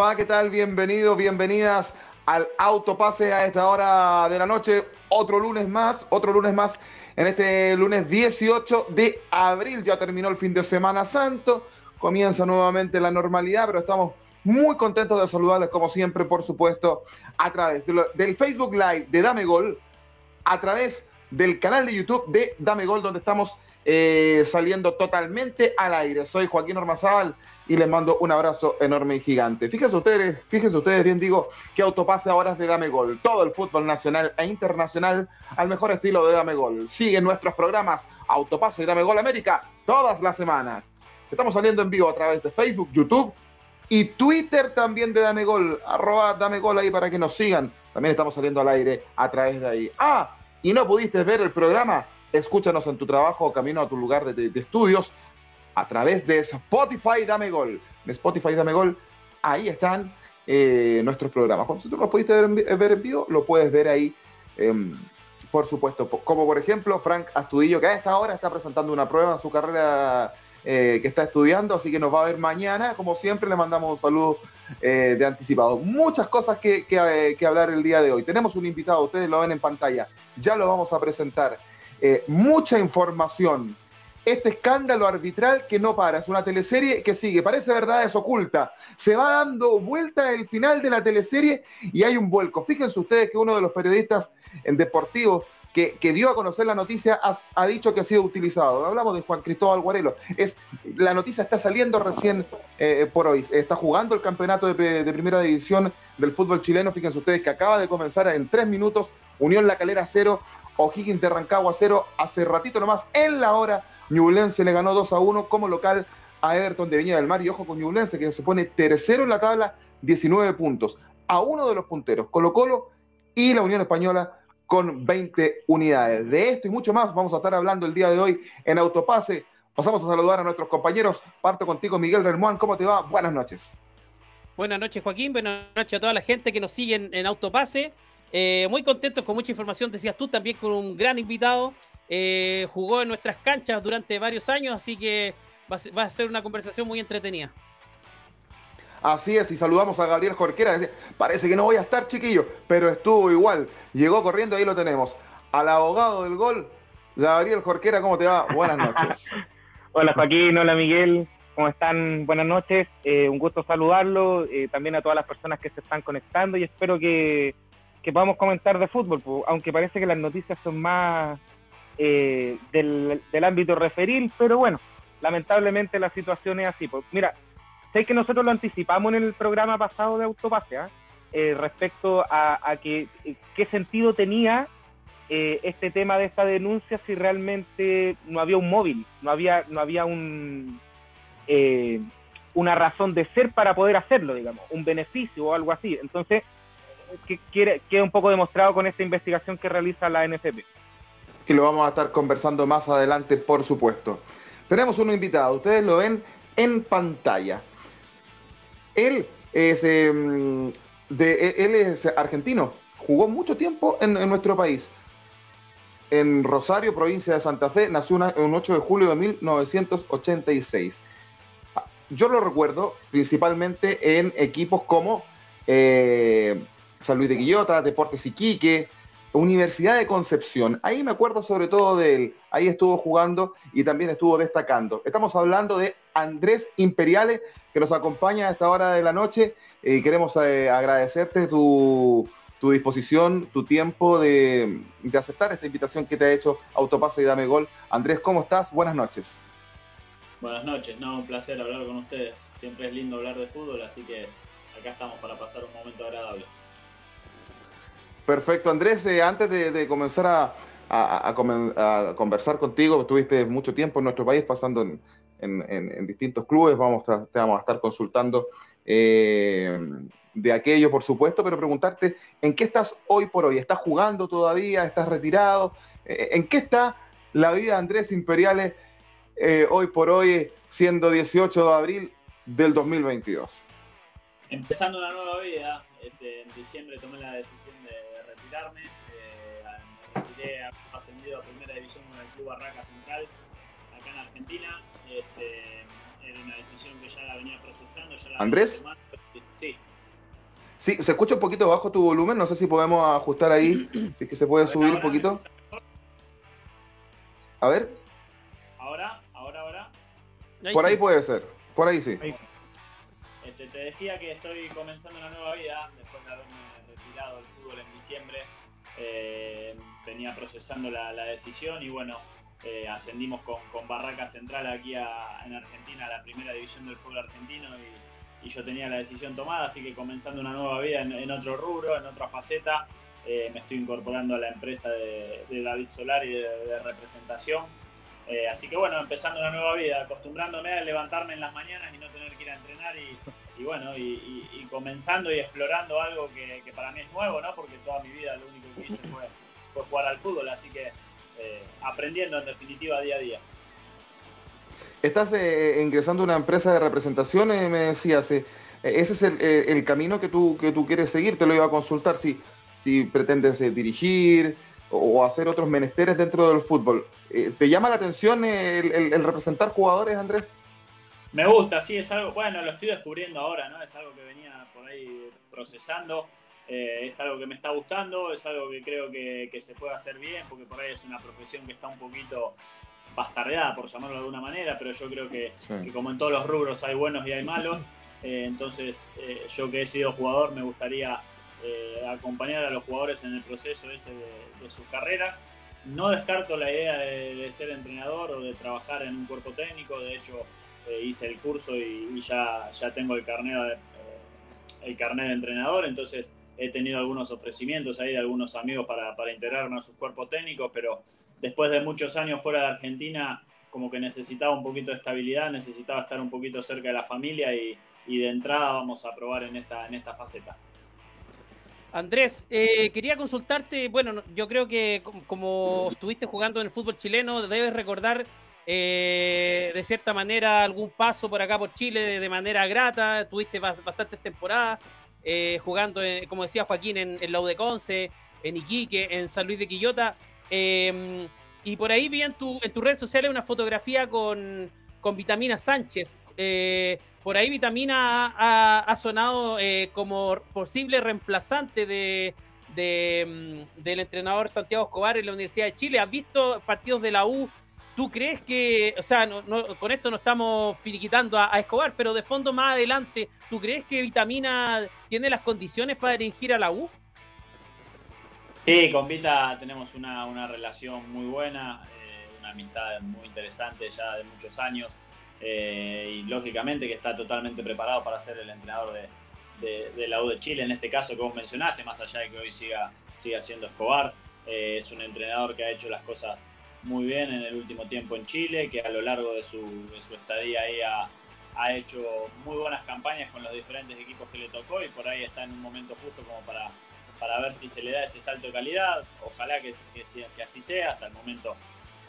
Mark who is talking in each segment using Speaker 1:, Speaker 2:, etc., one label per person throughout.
Speaker 1: ¿Cómo les va? ¿Qué tal? Bienvenidos, bienvenidas al Autopase a esta hora de la noche. Otro lunes más, otro lunes más en este lunes 18 de abril. Ya terminó el fin de Semana Santo, comienza nuevamente la normalidad, pero estamos muy contentos de saludarles como siempre, por supuesto, a través del Facebook Live de Dame Gol, a través del canal de YouTube de Dame Gol, donde estamos eh, saliendo totalmente al aire. Soy Joaquín Ormazábal y les mando un abrazo enorme y gigante. Fíjense ustedes, fíjense ustedes bien digo que autopase ahora es de Dame Gol. Todo el fútbol nacional e internacional al mejor estilo de Dame Gol. Sigue nuestros programas Autopase y Dame Gol América todas las semanas. Estamos saliendo en vivo a través de Facebook, YouTube y Twitter también de Dame Gol. Arroba Dame Gol ahí para que nos sigan. También estamos saliendo al aire a través de ahí. Ah, y no pudiste ver el programa, escúchanos en tu trabajo o camino a tu lugar de estudios a través de Spotify Dame Gol. De Spotify Dame Gol, ahí están eh, nuestros programas. Cuando tú lo pudiste ver en, vivo, lo puedes ver ahí, em, por supuesto. Como por ejemplo Frank Astudillo, que a esta hora está presentando una prueba en su carrera eh, que está estudiando, así que nos va a ver mañana. Como siempre, le mandamos un saludo eh, de anticipado. Muchas cosas que, que, hablar el día de hoy. Tenemos un invitado, ustedes lo ven en pantalla, ya lo vamos a presentar. mucha información este escándalo arbitral que no para, es una teleserie que sigue, parece verdad, es oculta. Se va dando vuelta el final de la teleserie y hay un vuelco. Fíjense ustedes que uno de los periodistas deportivos que, dio a conocer la noticia ha, dicho que ha sido utilizado. Hablamos de Juan Cristóbal Guarelo. Es, la noticia está saliendo recién eh, por hoy. Está jugando el campeonato de, primera división del fútbol chileno. Fíjense ustedes que acaba de comenzar en tres minutos. Unión La Calera 0, O'Higgins de Rancagua 0. Hace ratito nomás, en la hora Ñublense le ganó 2 a 1 como local a Everton de Viña del Mar y ojo con Ñublense que se pone tercero en la tabla, 19 puntos, a uno de los punteros, Colo Colo y la Unión Española con 20 unidades. De esto y mucho más vamos a estar hablando el día de hoy en Autopase. Pasamos a saludar a nuestros compañeros. Parto contigo, Miguel Relmuán. ¿Cómo te va? Buenas noches.
Speaker 2: Buenas noches, Joaquín. Buenas noches a toda la gente que nos sigue en, Autopase. Eh, muy contentos con mucha información, decías tú, también con un gran invitado. Eh, jugó en nuestras canchas durante varios años, así que va a, ser una conversación muy entretenida.
Speaker 1: Así es, y saludamos a Gabriel Jorquera. Parece que no voy a estar, chiquillo, pero estuvo igual. Llegó corriendo, ahí lo tenemos. Al abogado del gol, Gabriel Jorquera, ¿cómo te va? Buenas noches.
Speaker 3: hola Joaquín, hola Miguel, ¿cómo están? Buenas noches. Eh, un gusto saludarlo, eh, también a todas las personas que se están conectando y espero que, que podamos comentar de fútbol, aunque parece que las noticias son más eh, del, ámbito referil, pero bueno, lamentablemente la situación es así. Pues, mira, sé que nosotros lo anticipamos en el programa pasado de Autopase, ¿ah? eh, respecto a, que, eh, qué sentido tenía este tema de esta denuncia si realmente no había un móvil, no había, no había un, una razón de ser para poder hacerlo, digamos, un beneficio o algo así. Entonces, que, queda un poco demostrado con esta investigación que realiza la NFP
Speaker 1: que lo vamos a estar conversando más adelante, por supuesto. Tenemos un invitado, ustedes lo ven en pantalla. Él es, em, de, e, él es argentino, jugó mucho tiempo en, nuestro país. En Rosario, provincia de Santa Fe, nació un 8 de julio de 1986. Yo lo recuerdo principalmente en equipos como eh, San Luis de Quillota, Deportes Iquique, Universidad de Concepción. Ahí me acuerdo sobre todo de él. Ahí estuvo jugando y también estuvo destacando. Estamos hablando de Andrés Imperiales, que nos acompaña a esta hora de la noche. Y queremos eh, agradecerte tu, disposición, tu tiempo de, aceptar esta invitación que te ha hecho Autopase y Dame Gol. Andrés, ¿cómo estás? Buenas noches.
Speaker 4: Buenas noches, no, un placer hablar con ustedes. Siempre es lindo hablar de fútbol, así que acá estamos para pasar un momento agradable.
Speaker 1: Perfecto, Andrés, eh, antes de, comenzar a, conversar contigo, estuviste mucho tiempo en nuestro país pasando en, distintos clubes, vamos a, te vamos a estar consultando eh, de aquello, por supuesto, pero preguntarte, ¿en qué estás hoy por hoy? ¿Estás jugando todavía? ¿Estás retirado? Eh, ¿En qué está la vida de Andrés Imperiales hoy por hoy, siendo 18 de abril del 2022?
Speaker 4: Empezando una nueva vida, este, en diciembre tomé la decisión de retirarme. Eh, me retiré ascendido a primera división con el Club Barraca Central, acá en Argentina. Este, era una decisión que ya la venía procesando. Ya la
Speaker 1: ¿Andrés?
Speaker 4: Sí.
Speaker 1: Sí, se escucha un poquito bajo tu volumen, no sé si podemos ajustar ahí, si es que se puede subir un poquito. A ver.
Speaker 4: Ahora, ahora, ahora.
Speaker 1: por ahí puede ser, por ahí sí.
Speaker 4: Este, te decía que estoy comenzando una nueva vida después de haberme retirado del fútbol en diciembre. Eh, venía procesando la, decisión y bueno, eh, ascendimos con, Barraca Central aquí en Argentina a la primera división del fútbol argentino y y yo tenía la decisión tomada, así que comenzando una nueva vida en, otro rubro, en otra faceta, eh, me estoy incorporando a la empresa de, David Solari de, de representación. Eh, así que bueno, empezando una nueva vida, acostumbrándome a levantarme en las mañanas y no tener que ir a entrenar y, bueno, y, comenzando y explorando algo que, para mí es nuevo, ¿no? Porque toda mi vida lo único que hice fue, jugar al fútbol, así que eh, aprendiendo en definitiva día a día.
Speaker 1: Estás eh, ingresando a una empresa de representación, eh, me decías. Ese es el, camino que tú, que tú quieres seguir. Te lo iba a consultar si, si pretendes dirigir o hacer otros menesteres dentro del fútbol. ¿Te llama la atención el, representar jugadores, Andrés?
Speaker 4: Me gusta, sí, es algo, bueno, lo estoy descubriendo ahora, ¿no? Es algo que venía por ahí procesando, es algo que me está gustando, es algo que creo que, que, se puede hacer bien, porque por ahí es una profesión que está un poquito bastardeada, por llamarlo de alguna manera, pero yo creo que, como en todos los rubros hay buenos y hay malos, eh, entonces eh, yo que he sido jugador me gustaría eh, acompañar a los jugadores en el proceso ese de, sus carreras. No descarto la idea de, ser entrenador o de trabajar en un cuerpo técnico, de hecho hice el curso y, ya, ya tengo el carnet, el carnet de entrenador, entonces he tenido algunos ofrecimientos ahí de algunos amigos para, para integrarme a sus cuerpos técnicos, pero después de muchos años fuera de Argentina, como que necesitaba un poquito de estabilidad, necesitaba estar un poquito cerca de la familia y, de entrada vamos a probar en esta, en esta faceta.
Speaker 2: Andrés, eh, quería consultarte, bueno, yo creo que como estuviste jugando en el fútbol chileno, debes recordar eh, de cierta manera algún paso por acá por Chile de, manera grata, tuviste bastantes temporadas eh, jugando, como decía Joaquín, en, en la Conce, en Iquique, en San Luis de Quillota. Em, y por ahí vi en, tu, en tus redes sociales una fotografía con, con Vitamina Sánchez. Eh, por ahí Vitamina ha, sonado eh, como posible reemplazante de, mm, del entrenador Santiago Escobar en la Universidad de Chile. ¿Has visto partidos de la U? ¿Tú crees que, o sea, con esto no estamos finiquitando a, Escobar, pero de fondo más adelante, ¿tú crees que Vitamina tiene las condiciones para dirigir a la U?
Speaker 4: Sí, con Vita tenemos una, relación muy buena, eh, una amistad muy interesante ya de muchos años eh, y lógicamente que está totalmente preparado para ser el entrenador de, la U de Chile, en este caso que vos mencionaste, más allá de que hoy siga, siga siendo Escobar. Eh, es un entrenador que ha hecho las cosas muy bien en el último tiempo en Chile, que a lo largo de su, estadía ahí ha, ha hecho muy buenas campañas con los diferentes equipos que le tocó y por ahí está en un momento justo como para para ver si se le da ese salto de calidad. Ojalá que, que, así sea. Hasta el momento,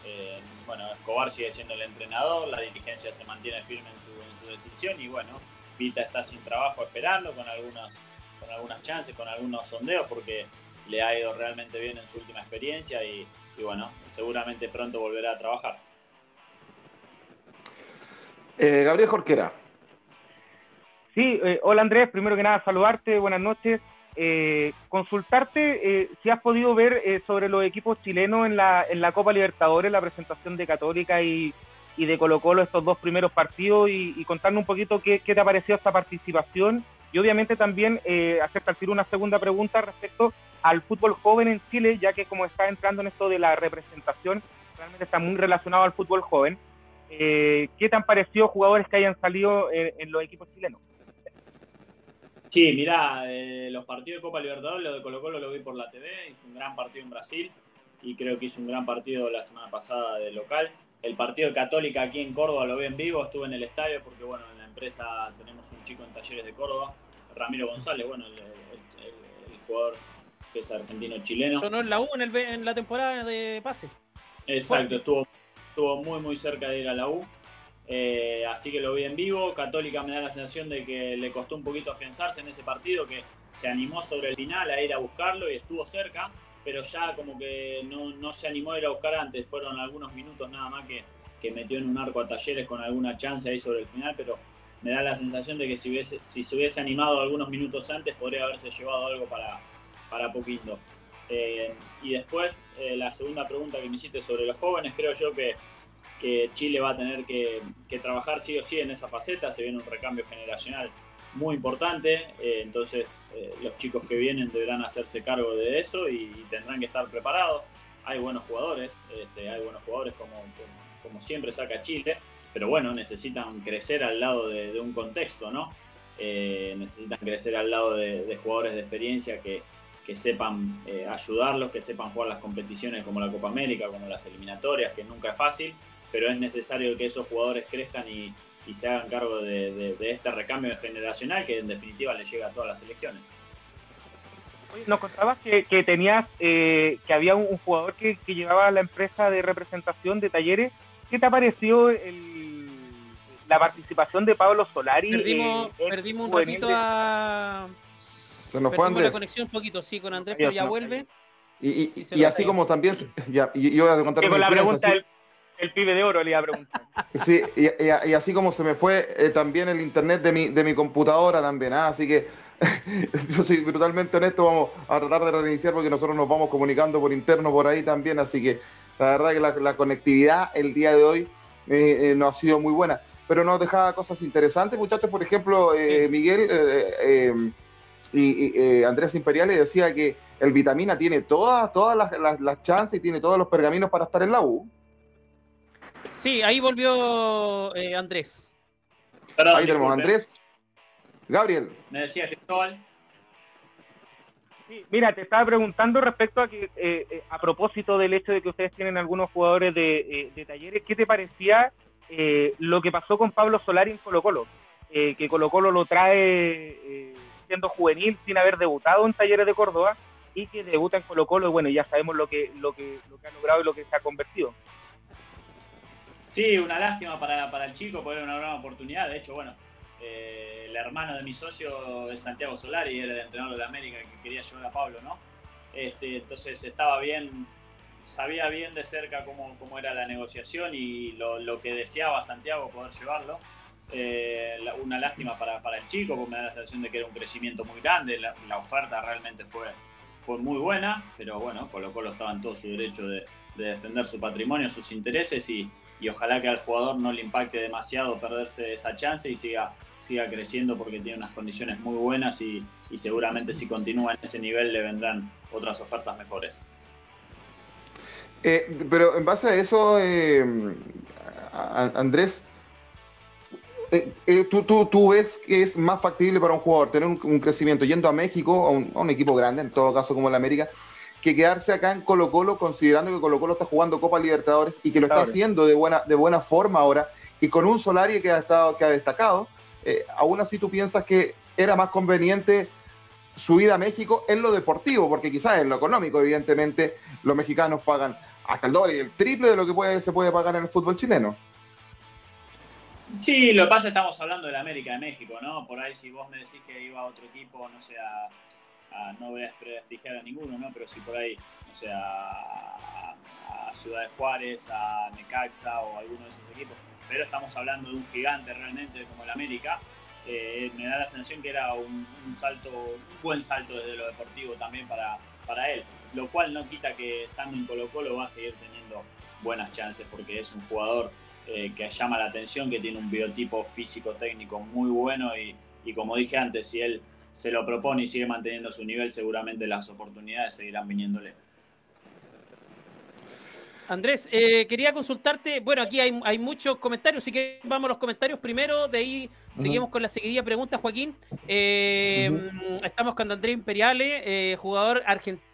Speaker 4: eh, bueno, Escobar sigue siendo el entrenador, la dirigencia se mantiene firme en su, en su decisión y bueno, Vita está sin trabajo esperando con algunas, con algunas chances, con algunos sondeos porque le ha ido realmente bien en su última experiencia y, bueno, seguramente pronto volverá a trabajar.
Speaker 1: Eh, Gabriel Jorquera.
Speaker 3: Sí, eh, hola Andrés, primero que nada saludarte, buenas noches. Eh, consultarte eh, si has podido ver eh, sobre los equipos chilenos en la, en la Copa Libertadores, la presentación de Católica y, y de Colo Colo estos dos primeros partidos y, y contarnos un poquito qué, qué, te ha parecido esta participación y obviamente también eh, hacer partir una segunda pregunta respecto al fútbol joven en Chile, ya que como está entrando en esto de la representación, realmente está muy relacionado al fútbol joven. ¿Qué te han parecido jugadores que hayan salido en los equipos chilenos?
Speaker 4: Sí, mirá, eh, los partidos de Copa Libertadores, lo de Colo Colo lo vi por la TV, hizo un gran partido en Brasil y creo que hizo un gran partido la semana pasada de local. El partido de Católica aquí en Córdoba lo vi en vivo, estuve en el estadio porque bueno, en empresa tenemos un chico en talleres de Córdoba, Ramiro González, bueno, el, jugador que es argentino-chileno.
Speaker 2: Sonó en la U en, el, en la temporada de pase.
Speaker 4: Exacto, estuvo, estuvo muy muy cerca de ir a la U. Eh, así que lo vi en vivo. Católica me da la sensación de que le costó un poquito afianzarse en ese partido, que se animó sobre el final a ir a buscarlo y estuvo cerca, pero ya como que no, se animó a ir a buscar antes. Fueron algunos minutos nada más que, que, metió en un arco a talleres con alguna chance ahí sobre el final, pero me da la sensación de que si, hubiese, si se hubiese animado algunos minutos antes podría haberse llevado algo para, para Poquito. Eh, y después, eh, la segunda pregunta que me hiciste sobre los jóvenes, creo yo que, que Chile va a tener que, trabajar sí o sí en esa faceta, se viene un recambio generacional muy importante, eh, entonces los chicos que vienen deberán hacerse cargo de eso y, tendrán que estar preparados. Hay buenos jugadores, este, hay buenos jugadores como, como, siempre saca Chile, pero bueno, necesitan crecer al lado de, un contexto, ¿no? necesitan crecer al lado de jugadores de experiencia que, que sepan eh, ayudarlos, que sepan jugar las competiciones como la Copa América, como las eliminatorias, que nunca es fácil, pero es necesario que esos jugadores crezcan y, se hagan cargo de, este recambio generacional que en definitiva le llega a todas las elecciones.
Speaker 3: Nos contabas que, tenías, eh, que había un, jugador que, llevaba la empresa de representación de talleres. ¿Qué te pareció la participación de Pablo Solari?
Speaker 2: Perdimos, eh, perdimos un poquito a
Speaker 1: se nos fue Andrés.
Speaker 2: la conexión un poquito, sí, con Andrés, pero ya vuelve.
Speaker 1: Y, y, así como también, ya, y yo voy a contar
Speaker 3: con la pregunta el pibe de oro le iba a preguntar.
Speaker 1: Sí, y, así como se me fue eh, también el internet de mi, de mi computadora también, ¿ah? así que yo soy brutalmente honesto, vamos a tratar de reiniciar porque nosotros nos vamos comunicando por interno por ahí también, así que la verdad que la, conectividad el día de hoy eh, eh, no ha sido muy buena, pero nos dejaba cosas interesantes, muchachos, por ejemplo, Miguel, y, eh, Andrés Imperiales decía que el Vitamina tiene todas, todas las, chances y tiene todos los pergaminos para estar en la U.
Speaker 2: Sí, ahí volvió eh, Andrés.
Speaker 1: ahí tenemos Andrés. Gabriel.
Speaker 4: Me decía Cristóbal.
Speaker 3: Sí, mira, te estaba preguntando respecto a que, eh, a propósito del hecho de que ustedes tienen algunos jugadores de, talleres, ¿qué te parecía lo que pasó con Pablo Solari en Colo Colo? que Colo Colo lo trae siendo juvenil sin haber debutado en Talleres de Córdoba y que debuta en Colo Colo y bueno, ya sabemos lo que, lo que, lo que ha logrado y lo que se ha convertido.
Speaker 4: Sí, una lástima para, para el chico, porque era una gran oportunidad. De hecho, bueno, eh, el hermano de mi socio es Santiago Solari, era el entrenador de la América que quería llevar a Pablo, ¿no? Este, entonces estaba bien, sabía bien de cerca cómo, cómo era la negociación y lo, que deseaba Santiago poder llevarlo. Eh, una lástima para, el chico, porque me da la sensación de que era un crecimiento muy grande. La, oferta realmente fue, fue muy buena, pero bueno, Colo Colo estaba en todo su derecho de, defender su patrimonio, sus intereses y, ojalá que al jugador no le impacte demasiado perderse esa chance y siga, siga creciendo porque tiene unas condiciones muy buenas y, seguramente si continúa en ese nivel le vendrán otras ofertas mejores.
Speaker 1: Eh, pero en base a eso, eh, Andrés, eh, eh, tú, tú, tú, ves que es más factible para un jugador tener un, crecimiento yendo a México, a un, equipo grande, en todo caso como el América, que quedarse acá en Colo Colo, considerando que Colo Colo está jugando Copa Libertadores y que lo está haciendo de buena, de buena forma ahora, y con un Solari que ha, estado, que ha destacado, eh, aún así tú piensas que era más conveniente su ida a México en lo deportivo, porque quizás en lo económico, evidentemente, los mexicanos pagan hasta el doble y el triple de lo que se puede pagar en el fútbol chileno.
Speaker 4: Sí, lo que pasa es que estamos hablando de la América de México, ¿no? Por ahí si vos me decís que iba a otro equipo, no sé, a, no voy a desprestigiar a ninguno, ¿no? Pero si por ahí, no sé, a, Ciudad de Juárez, a Necaxa o alguno de esos equipos, pero estamos hablando de un gigante realmente como el América, eh, me da la sensación que era un, salto, un buen salto desde lo deportivo también para, para él, lo cual no quita que estando en Colo Colo va a seguir teniendo buenas chances porque es un jugador eh, que llama la atención, que tiene un biotipo físico-técnico muy bueno y, y, como dije antes, si él se lo propone y sigue manteniendo su nivel, seguramente las oportunidades seguirán viniéndole.
Speaker 2: Andrés, eh, quería consultarte, bueno, aquí hay, hay, muchos comentarios, así que vamos a los comentarios primero, de ahí seguimos con la seguidilla pregunta, Joaquín. Eh, estamos con Andrés Imperiale, jugador argentino,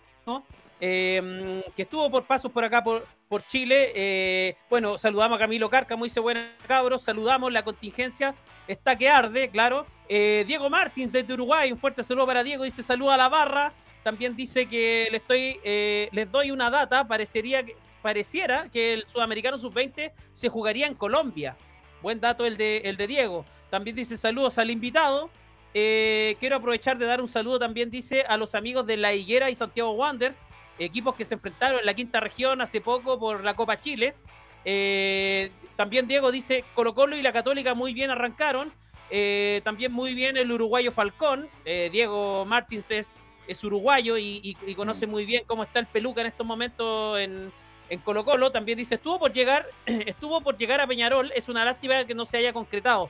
Speaker 2: que estuvo por pasos por acá por, por Chile. Eh, bueno, saludamos a Camilo Cárcamo, dice buenas cabros, saludamos la contingencia, está que arde, claro. Eh, Diego Martins desde Uruguay, un fuerte saludo para Diego, dice saluda a la barra. También dice que le estoy, eh, les doy una data, parecería pareciera que el sudamericano sub-20 se jugaría en Colombia. Buen dato el de, el de Diego. También dice saludos al invitado. Quiero aprovechar de dar un saludo también, dice, a los amigos de La Higuera y Santiago Wanderers equipos que se enfrentaron en la quinta región hace poco por la Copa Chile. Eh, también Diego dice Colo Colo y la Católica muy bien arrancaron. Eh, también muy bien el uruguayo Falcón. Eh, Diego Martins es, es uruguayo y, conoce mm. muy bien cómo está el peluca en estos momentos en, en Colo Colo. También dice, estuvo por llegar, estuvo por llegar a Peñarol. Es una lástima que no se haya concretado.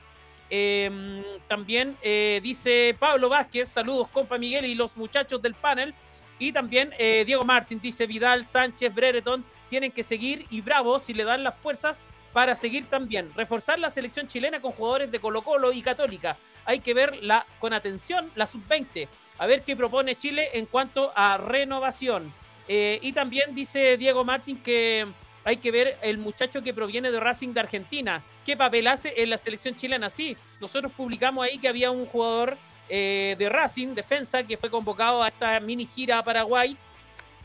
Speaker 2: Em, también eh, dice Pablo Vázquez, saludos compa Miguel y los muchachos del panel. Y también Diego Martins dice Vidal, Sánchez, Brereton tienen que seguir y bravo si le dan las fuerzas para seguir también. Reforzar la selección chilena con jugadores de Colo Colo y Católica. Hay que ver la, con atención la sub-20, a ver qué propone Chile en cuanto a renovación. Eh, y también dice Diego Martín que hay que ver el muchacho que proviene de Racing de Argentina. ¿Qué papel hace en la selección chilena? Sí, nosotros publicamos ahí que había un jugador eh, de Racing, defensa, que fue convocado a esta mini gira a Paraguay.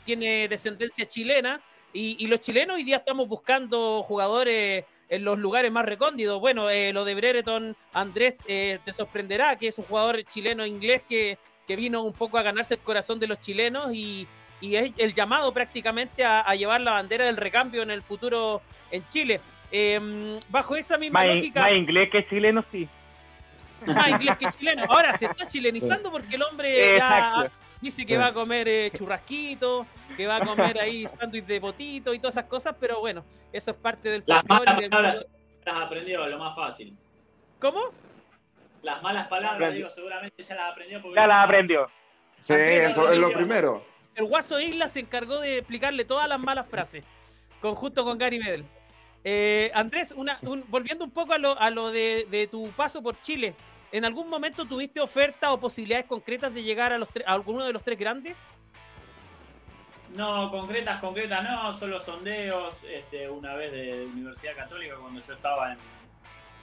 Speaker 2: Tiene descendencia chilena y, los chilenos hoy día estamos buscando jugadores en los lugares más recóndidos. Bueno, eh, lo de Brereton, Andrés, eh, te sorprenderá que es un jugador chileno-inglés que, que, vino un poco a ganarse el corazón de los chilenos y, y es el llamado prácticamente a, llevar la bandera del recambio en el futuro en Chile. Em, bajo esa misma lógica.
Speaker 3: Más inglés que chileno, sí.
Speaker 2: Más inglés que chileno. Ahora se está chilenizando porque el hombre ya Dice que va a comer eh, churrasquito, que va a comer ahí sándwich de potito y todas esas cosas, pero bueno, eso es parte del
Speaker 4: Las malas palabras las aprendió, lo más fácil.
Speaker 2: ¿Cómo?
Speaker 4: Las malas palabras, digo, seguramente ya las aprendió. Porque
Speaker 3: ya las aprendió.
Speaker 1: Sí, eso es lo primero.
Speaker 2: El Guaso Isla se encargó de explicarle todas las malas frases, conjunto con Gary Medel. Eh, Andrés, una, volviendo un poco a lo, a lo de, tu paso por Chile, ¿En algún momento tuviste oferta o posibilidades concretas de llegar a, los alguno de los tres grandes?
Speaker 4: No, concretas, concretas no, solo sondeos. Este, una vez de Universidad Católica cuando yo estaba en,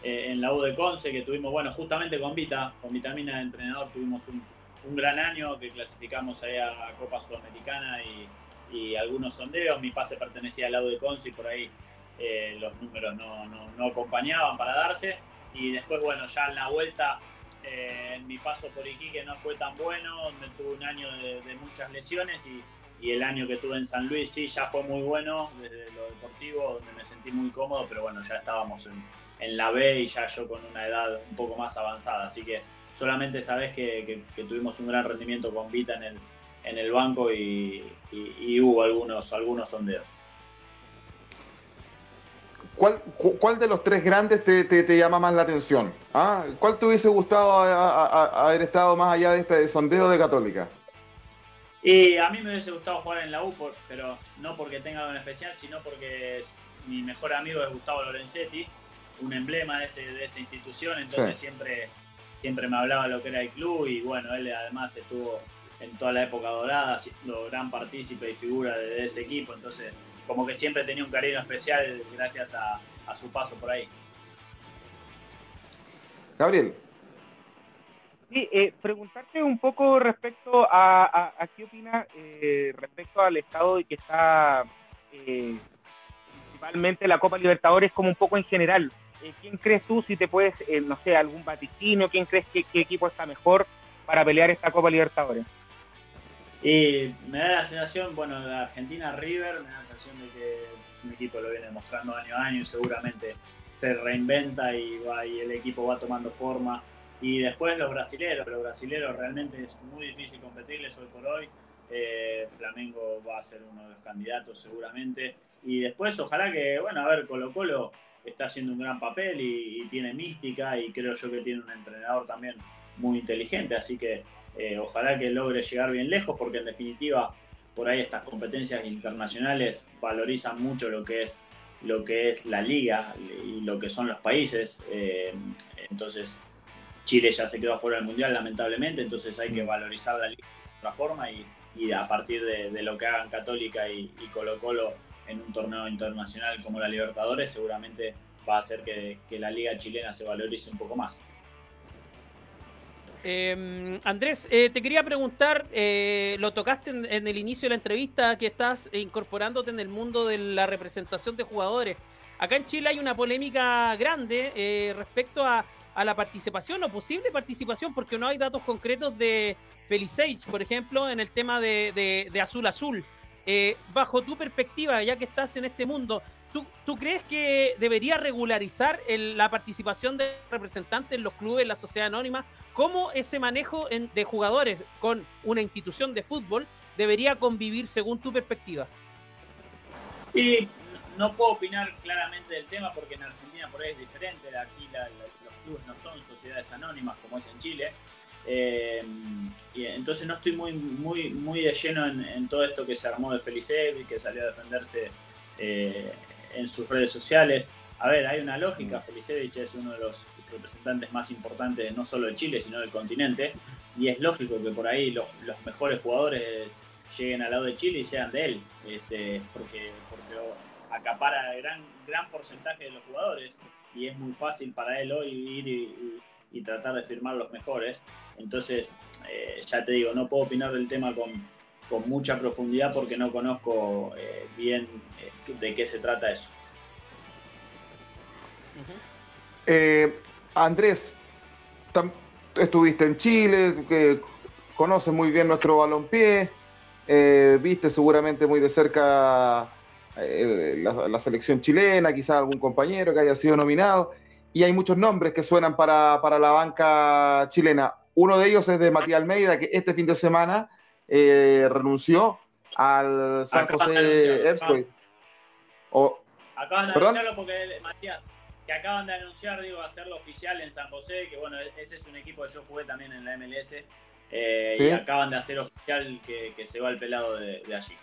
Speaker 4: eh, la U de Conce, que tuvimos, bueno, justamente con Vita, con Vitamina de entrenador, tuvimos un, gran año que clasificamos ahí a Copa Sudamericana y, algunos sondeos. Mi pase pertenecía al lado de Conce y por ahí eh, los números no, no acompañaban para darse y después, bueno, ya en la vuelta, eh, en mi paso por Iquique no fue tan bueno, donde tuve un año de, muchas lesiones y, el año que tuve en San Luis sí, ya fue muy bueno desde lo deportivo, donde me sentí muy cómodo, pero bueno, ya estábamos en, en la B y ya yo con una edad un poco más avanzada, así que solamente sabes que, que, tuvimos un gran rendimiento con Vita en el, en el banco y, y hubo algunos, algunos sondeos.
Speaker 1: ¿Cuál, de los tres grandes te, llama más la atención? ¿Ah? ¿Cuál te hubiese gustado haber estado más allá de este sondeo de Católica?
Speaker 4: Y a mí me hubiese gustado jugar en la U, pero no porque tenga algo en especial, sino porque mi mejor amigo es Gustavo Lorenzetti, un emblema de, esa institución, entonces siempre, siempre me hablaba de lo que era el club y bueno, él además estuvo en toda la época dorada, siendo gran partícipe y figura de ese equipo, entonces como que siempre tenía un cariño especial gracias a, su paso por ahí.
Speaker 1: Gabriel.
Speaker 3: Sí, eh, preguntarte un poco respecto a, qué opina eh, respecto al estado de que está eh, principalmente la Copa Libertadores como un poco en general. ¿Quién crees tú si te puedes, no sé, algún vaticinio? ¿Quién crees que qué equipo está mejor para pelear esta Copa Libertadores?
Speaker 4: Y me da la sensación, bueno, de Argentina River, me da la sensación de que es un equipo lo viene demostrando año a año y seguramente se reinventa y el equipo va tomando forma. Y después los brasileros, los brasileros realmente es muy difícil competirles hoy por hoy. Eh, Flamengo va a ser uno de los candidatos seguramente. Y después ojalá que, bueno, a ver, Colo Colo está haciendo un gran papel y, y tiene mística y creo yo que tiene un entrenador también muy inteligente, así que eh, ojalá que logre llegar bien lejos, porque en definitiva, por ahí estas competencias internacionales valorizan mucho lo que es lo que es la liga y lo que son los países. Eh, entonces, Chile ya se quedó fuera del mundial, lamentablemente, entonces hay que mm. valorizar la liga de otra forma y, a partir de, lo que hagan Católica y, Colo Colo en un torneo internacional como la Libertadores, seguramente va a hacer que la liga chilena se valorice un poco más.
Speaker 2: Em, Andrés, eh, te quería preguntar, eh, lo tocaste en, el inicio de la entrevista, que estás incorporándote en el mundo de la representación de jugadores. Acá en Chile hay una polémica grande eh, respecto a, la participación o posible participación, porque no hay datos concretos de Felicage, por ejemplo, en el tema de, Azul Azul. Bajo tu perspectiva, ya que estás en este mundo, ¿tú, crees que debería regularizar la participación de representantes en los clubes, en la sociedad anónima? ¿Cómo ese manejo de jugadores con una institución de fútbol debería convivir según tu perspectiva?
Speaker 4: Sí, no puedo opinar claramente del tema porque en Argentina por ahí es diferente. Aquí los clubes no son sociedades anónimas como es en Chile. Eh, y entonces no estoy muy, muy, muy de lleno en, todo esto que se armó de y que salió a defenderse eh, en sus redes sociales. A ver, hay una lógica. Mm. Felicevich es uno de los representantes más importantes no solo de Chile, sino del continente. Y es lógico que por ahí los, los mejores jugadores lleguen al lado de Chile y sean de él. Este, porque, porque acapara gran, gran porcentaje de los jugadores. Y es muy fácil para él hoy ir y, y, tratar de firmar los mejores. Entonces, eh, ya te digo, no puedo opinar del tema con, con mucha profundidad porque no conozco eh, bien eh, de qué se trata eso.
Speaker 1: Andrés, estuviste en Chile, que conoces muy bien nuestro balompié, viste seguramente muy de cerca la, selección chilena, quizás algún compañero que haya sido nominado, y hay muchos nombres que suenan para, para la banca chilena. Uno de ellos es de Matías Almeida, que este fin de semana eh, renunció al San José Earthquake.
Speaker 4: acaban de anunciarlo porque Matías, que acaban de anunciar, digo, hacerlo oficial en San José, que bueno, ese es un equipo que yo jugué también en la MLS, eh, y acaban de hacer oficial que, se va el pelado de, allí.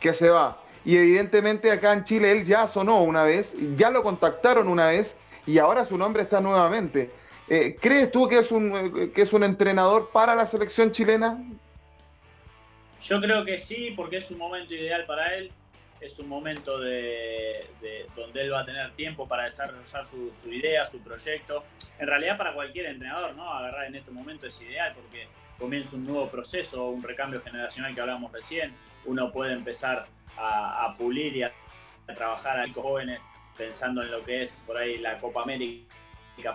Speaker 1: Que se va. Y evidentemente acá en Chile él ya sonó una vez, ya lo contactaron una vez y ahora su nombre está nuevamente. Eh, ¿Crees tú que es, un, que es un entrenador para la selección chilena?
Speaker 4: Yo creo que sí, porque es un momento ideal para él. Es un momento de, donde él va a tener tiempo para desarrollar su, idea, su proyecto. En realidad para cualquier entrenador, ¿no? Agarrar en este momento es ideal porque comienza un nuevo proceso, un recambio generacional que hablábamos recién. Uno puede empezar a, pulir y a, trabajar a chicos jóvenes pensando en lo que es por ahí la Copa América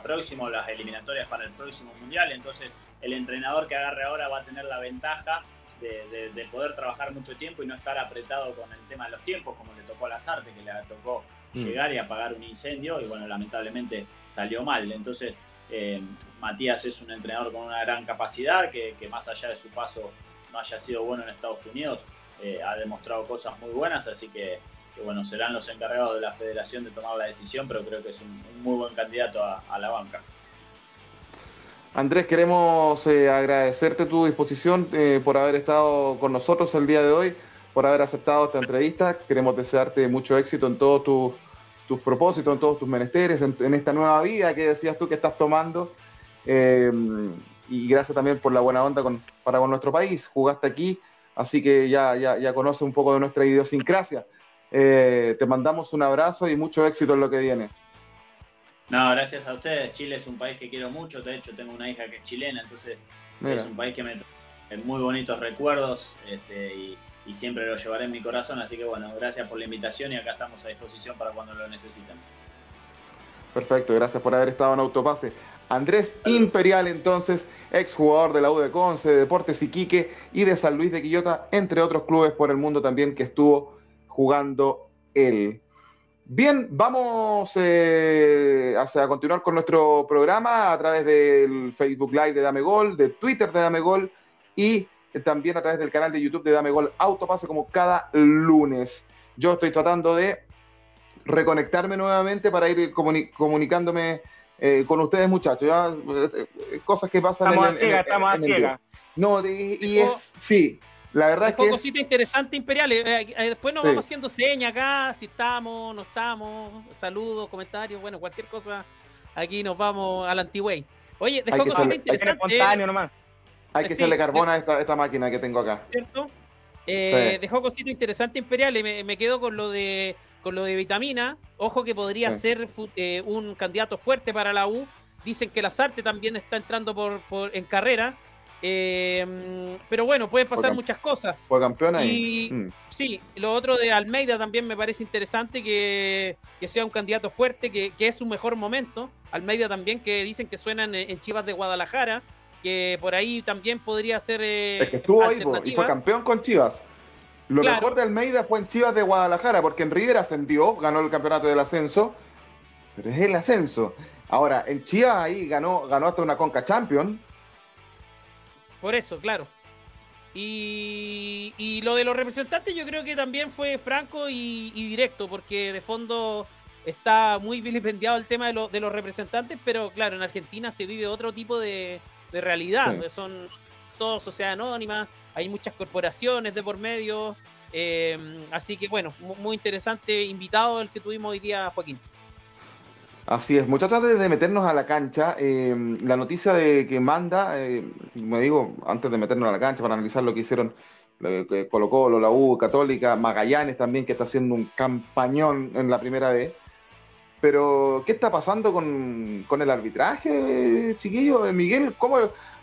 Speaker 4: próximo, las eliminatorias para el próximo Mundial. Entonces el entrenador que agarre ahora va a tener la ventaja de, poder trabajar mucho tiempo y no estar apretado con el tema de los tiempos, como le tocó a Lazarte, que le tocó mm. llegar y apagar un incendio y bueno, lamentablemente salió mal. Entonces, eh, Matías es un entrenador con una gran capacidad, que, más allá de su paso no haya sido bueno en Estados Unidos, eh, ha demostrado cosas muy buenas, así que, bueno, serán los encargados de la federación de tomar la decisión, pero creo que es un, muy buen candidato a la banca.
Speaker 1: Andrés, queremos eh, agradecerte tu disposición eh, por haber estado con nosotros el día de hoy, por haber aceptado esta entrevista. Queremos desearte mucho éxito en todos tus, propósitos, en todos tus menesteres, en, esta nueva vida que decías tú que estás tomando. Y gracias también por la buena onda para con nuestro país. Jugaste aquí, así que ya, ya, ya conoces un poco de nuestra idiosincrasia. te mandamos un abrazo y mucho éxito en lo que viene.
Speaker 4: No, gracias a ustedes. Chile es un país que quiero mucho. De hecho, tengo una hija que es chilena, entonces es un país que me trae muy bonitos recuerdos este, y, siempre lo llevaré en mi corazón. Así que bueno, gracias por la invitación y acá estamos a disposición para cuando lo necesiten.
Speaker 1: Perfecto, gracias por haber estado en Autopase. Andrés Imperial, entonces, exjugador de la U de Conce, de Deportes Iquique y de San Luis de Quillota, entre otros clubes por el mundo también que estuvo jugando él. Bien, vamos eh, a, continuar con nuestro programa a través del Facebook Live de Dame Gol, de Twitter de Dame Gol y también a través del canal de YouTube de Dame Gol Autopase como cada lunes. Yo estoy tratando de reconectarme nuevamente para ir comunicándome eh, con ustedes, muchachos. Eh, cosas que pasan
Speaker 3: en, el, estamos en,
Speaker 1: No, y es, sí, la verdad es que.
Speaker 2: cosita interesante, Imperial. Eh, eh, después nos vamos haciendo señas acá, si estamos, no estamos, saludos, comentarios, bueno, cualquier cosa. Aquí nos vamos al antigüey. Oye, dejó cosita interesante.
Speaker 1: Hay que hacerle carbón a esta, máquina que tengo acá.
Speaker 2: ¿Cierto? Eh, dejó cosita interesante, Imperial. Y me, quedo con lo de con lo de vitamina. Ojo que podría ser un candidato fuerte para la U. Dicen que la Sarte también está entrando por, por en carrera. Eh, pero bueno, pueden pasar muchas cosas.
Speaker 1: Fue campeón ahí.
Speaker 2: Y, mm. Sí, lo otro de Almeida también me parece interesante que, sea un candidato fuerte, que, es su mejor momento. Almeida también, que dicen que suenan en, Chivas de Guadalajara, que por ahí también podría ser.
Speaker 1: Eh, es que estuvo ahí y fue campeón con Chivas. Lo mejor de Almeida fue en Chivas de Guadalajara, porque en River ascendió, ganó el campeonato del ascenso, pero es el ascenso. Ahora, en Chivas ahí ganó, ganó hasta una Conca Champion.
Speaker 2: Por eso, claro. Y, lo de los representantes yo creo que también fue franco y, directo, porque de fondo está muy vilipendiado el tema de, de, los representantes, pero claro, en Argentina se vive otro tipo de, realidad. Son todos sociedades anónimas, hay muchas corporaciones de por medio. Eh, así que bueno, muy interesante invitado el que tuvimos hoy día, Joaquín.
Speaker 1: Así es, muchachos, antes de meternos a la cancha, eh, la noticia de que manda, me digo, antes de meternos a la cancha para analizar lo que hicieron Colo Colo, la U, Católica, Magallanes también, que está haciendo un campañón en la primera vez. Pero, ¿qué está pasando con, con el arbitraje, chiquillo? Miguel, ¿cómo,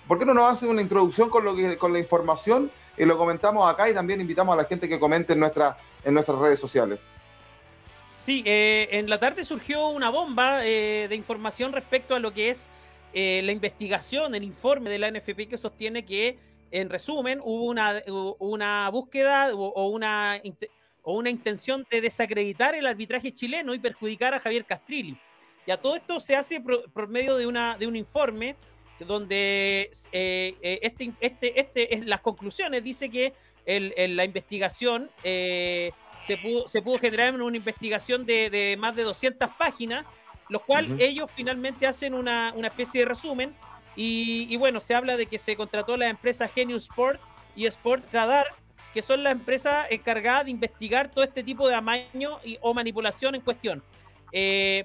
Speaker 1: ¿Por qué no nos hace una introducción con, lo que, con la información y lo comentamos acá y también invitamos a la gente que comente en, nuestra, en nuestras redes sociales?
Speaker 2: Sí, eh, en la tarde surgió una bomba eh, de información respecto a lo que es eh, la investigación, el informe de la NFP que sostiene que, en resumen, hubo una, una búsqueda o, una, o una intención de desacreditar el arbitraje chileno y perjudicar a Javier Castrilli. Ya todo esto se hace por, medio de, una, de un informe donde eh, eh, este, este, este, es las conclusiones dice que la investigación eh, se, pudo, se pudo generar en una investigación de, más de 200 páginas, los cuales ellos finalmente hacen una, especie de resumen y, bueno, se habla de que se contrató la empresa Genius Sport y Sport Radar, que son las empresas encargadas de investigar todo este tipo de amaño y, o manipulación en cuestión.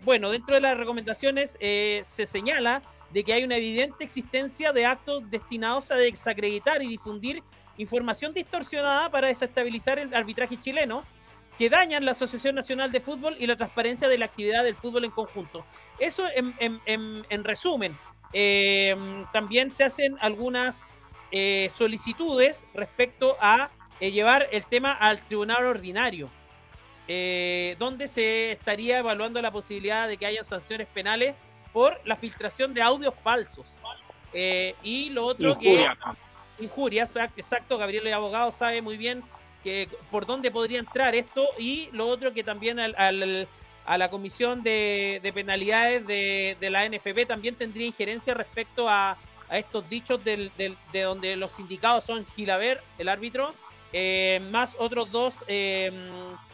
Speaker 2: bueno, dentro de las recomendaciones se señala de que hay una evidente existencia de actos destinados a desacreditar y difundir información distorsionada para desestabilizar el arbitraje chileno, que dañan la Asociación Nacional de Fútbol y la transparencia de la actividad del fútbol en conjunto. Eso en, resumen. Eh, también se hacen algunas eh, solicitudes respecto a eh, llevar el tema al tribunal ordinario, donde se estaría evaluando la posibilidad de que haya sanciones penales por la filtración de audios falsos. Eh, y lo otro que... Injuria, exacto, Gabriel el abogado sabe muy bien que por dónde podría entrar esto y lo otro que también a la comisión de, penalidades de, la NFP también tendría injerencia respecto a, estos dichos del, de donde los sindicados son Gilaver, el árbitro, eh, más otros dos eh,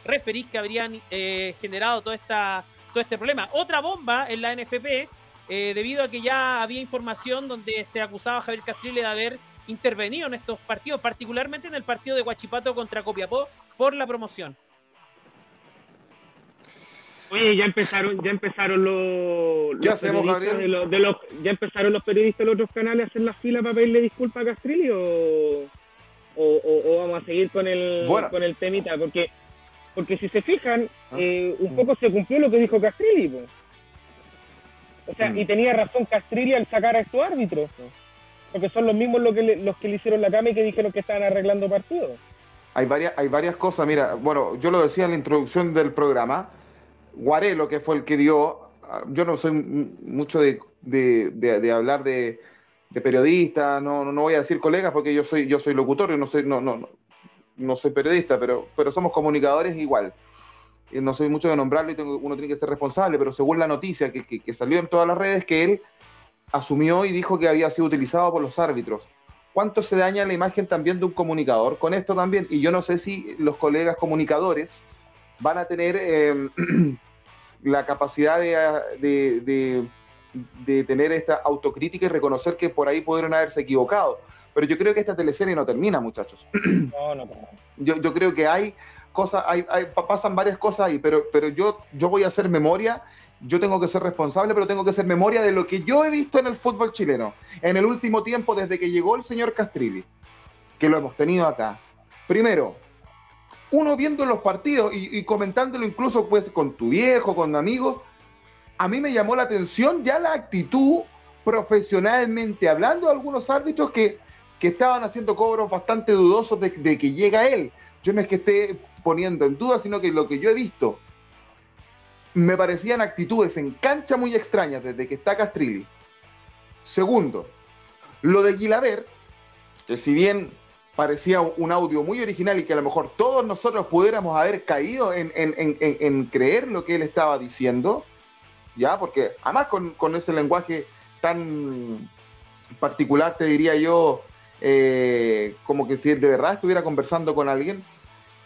Speaker 2: referís que habrían eh, generado toda esta todo este problema. Otra bomba en la NFP, eh, debido a que ya había información donde se acusaba a Javier Castrile de haber intervenido en estos partidos, particularmente en el partido de Guachipato contra Copiapó, por la promoción.
Speaker 3: Oye, ya empezaron, ya empezaron los,
Speaker 1: ¿Qué hacemos,
Speaker 3: de los, de los, ya empezaron los periodistas de los otros canales a hacer la fila para pedirle disculpas a Castrilli o, o, vamos a seguir con el con el temita porque porque si se fijan, ah. eh, un poco se cumplió lo que dijo Castrilli. O sea, y mm. tenía razón Castrilli al sacar a estos árbitros. Porque son los mismos los que, le, los que le hicieron la cama y que dijeron que estaban arreglando partidos.
Speaker 1: Hay varias, hay varias cosas, mira, bueno, yo lo decía en la introducción del programa, Guarelo, que fue el que dio, ah, yo no soy mucho de, hablar de, periodista, no, no, voy a decir colegas porque yo soy, yo soy locutor, no soy, no, no, no soy periodista, pero, pero somos comunicadores igual. No soy mucho de nombrarlo y tengo, uno tiene que ser responsable, pero según la noticia que, que, salió en todas las redes, que él asumió y dijo que había sido utilizado por los árbitros. ¿Cuánto se daña la imagen también de un comunicador con esto también? Y yo no sé si los colegas comunicadores van a tener eh, la capacidad de, de, de, de, tener esta autocrítica y reconocer que por ahí pudieron haberse equivocado. Pero yo creo que esta teleserie no termina, muchachos. No, no, Yo, yo creo que hay cosas, hay, pasan varias cosas ahí, pero, pero yo, yo voy a hacer memoria, yo tengo que ser responsable, pero tengo que hacer memoria de lo que yo he visto en el fútbol chileno, en el último tiempo, desde que llegó el señor Castrilli, que lo hemos tenido acá. Primero, uno viendo los partidos y, y comentándolo incluso pues con tu viejo, con amigos, a mí me llamó la atención ya la actitud profesionalmente hablando de algunos árbitros que que estaban haciendo cobros bastante dudosos de, que llega él. Yo no es que esté poniendo en duda, sino que lo que yo he visto me parecían actitudes en cancha muy extrañas desde que está Castrilli. Segundo, lo de Guilaber, que si bien parecía un audio muy original y que a lo mejor todos nosotros pudiéramos haber caído en, en, creer lo que él estaba diciendo, ¿ya? Porque además con, con ese lenguaje tan particular, te diría yo, eh, como que si de verdad estuviera conversando con alguien,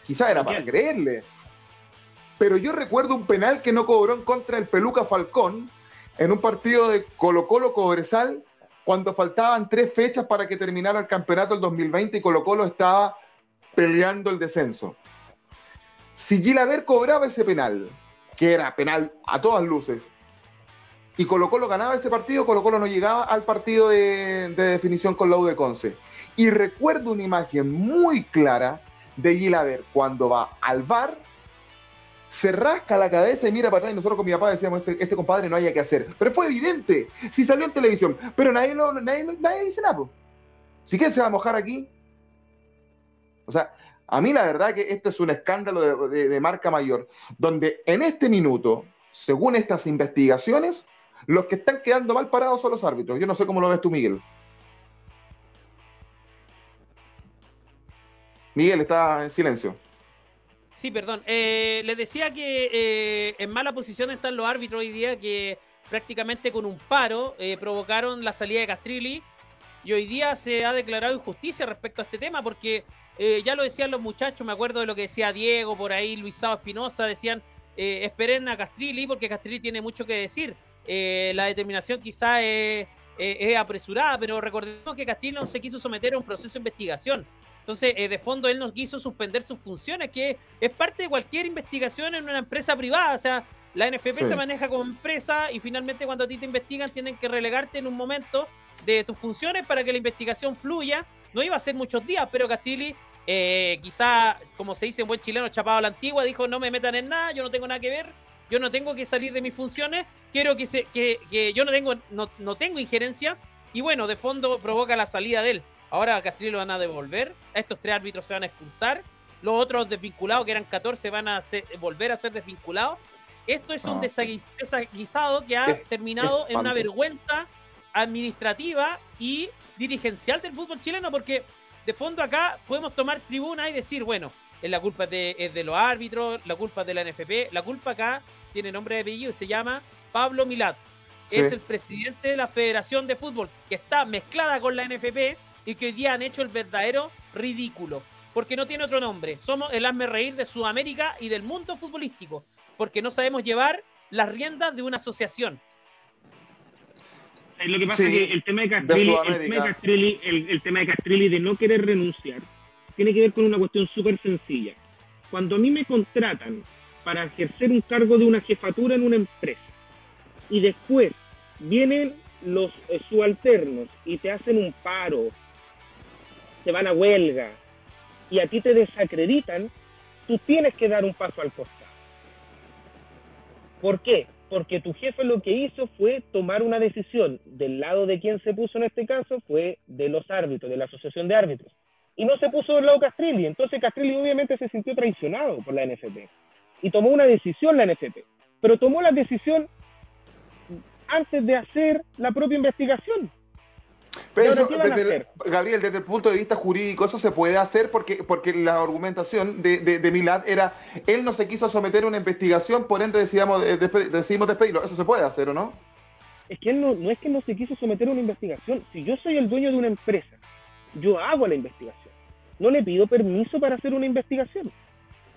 Speaker 1: quizá era para creerle. Pero yo recuerdo un penal que no cobró en contra del Peluca Falcón en un partido de Colo Colo Cobresal cuando faltaban tres fechas para que terminara el campeonato del 2020 y Colo Colo estaba peleando el descenso. Si Gilaver cobraba ese penal, que era penal a todas luces, y Colo Colo ganaba ese partido, Colo Colo no llegaba al partido de, definición con la U de Conce. Y recuerdo una imagen muy clara de Gilaver cuando va al bar se rasca la cabeza y mira para atrás y nosotros con mi papá decíamos, este, este compadre no haya que hacer. Pero fue evidente, si salió en televisión, pero nadie, nadie, nadie dice nada. Si que se va a mojar aquí. O sea, a mí la verdad que esto es un escándalo de, marca mayor, donde en este minuto, según estas investigaciones, los que están quedando mal parados son los árbitros. Yo no sé cómo lo ves tú, Miguel. Miguel está en silencio.
Speaker 2: Sí, perdón. Eh, les decía que eh, en mala posición están los árbitros hoy día que prácticamente con un paro eh, provocaron la salida de Castrilli y hoy día se ha declarado injusticia respecto a este tema porque ya lo decían los muchachos, me acuerdo de lo que decía Diego por ahí, Luisado Espinosa, decían esperen a Castrilli porque Castrilli tiene mucho que decir. La determinación quizá es, es, apresurada, pero recordemos que Castrilli no se quiso someter a un proceso de investigación. Entonces, eh, de fondo, él nos quiso suspender sus funciones, que es parte de cualquier investigación en una empresa privada. O sea, la NFP se maneja como empresa y finalmente cuando a ti te investigan tienen que relegarte en un momento de tus funciones para que la investigación fluya. No iba a ser muchos días, pero Castilli, eh, quizá, como se dice en buen chileno, chapado a la antigua, dijo, no me metan en nada, yo no tengo nada que ver, yo no tengo que salir de mis funciones, quiero que, se, que, que yo no tengo, no, no tengo injerencia. Y bueno, de fondo provoca la salida de él. Ahora a Castillo lo van a devolver. Estos tres árbitros se van a expulsar. Los otros desvinculados, que eran 14, van a volver a ser desvinculados. Esto es un desaguisado que ha terminado en una vergüenza administrativa y dirigencial del fútbol chileno, porque de fondo acá podemos tomar tribuna y decir, bueno, es la culpa de, de los árbitros, la culpa es de la NFP, la culpa acá tiene nombre de apellido y se llama Pablo Milat. Es el presidente de la Federación de Fútbol, que está mezclada con la NFP y que hoy día han hecho el verdadero ridículo. Porque no tiene otro nombre. Somos el hazme reír de Sudamérica y del mundo futbolístico. Porque no sabemos llevar las riendas de una asociación.
Speaker 3: Lo que pasa es que el tema de Castrilli, el tema de Castrilli, el, tema de Castrilli de no querer renunciar, tiene que ver con una cuestión súper sencilla. Cuando a mí me contratan para ejercer un cargo de una jefatura en una empresa y después vienen los eh, subalternos y te hacen un paro se van a huelga y a ti te desacreditan, tú tienes que dar un paso al costado. ¿Por qué? Porque tu jefe lo que hizo fue tomar una decisión. Del lado de quien se puso en este caso fue de los árbitros, de la asociación de árbitros. Y no se puso del lado Castrilli. Entonces Castrilli obviamente se sintió traicionado por la NFP. Y tomó una decisión la NFP. Pero tomó la decisión antes de hacer la propia investigación.
Speaker 1: Pero Gabriel, desde el punto de vista jurídico, eso se puede hacer porque, porque la argumentación de, de, Milad era, él no se quiso someter a una investigación, por ende decidimos, decidimos despedirlo. ¿Eso se puede hacer o no?
Speaker 3: Es que él no, no es que no se quiso someter a una investigación. Si yo soy el dueño de una empresa, yo hago la investigación. No le pido permiso para hacer una investigación.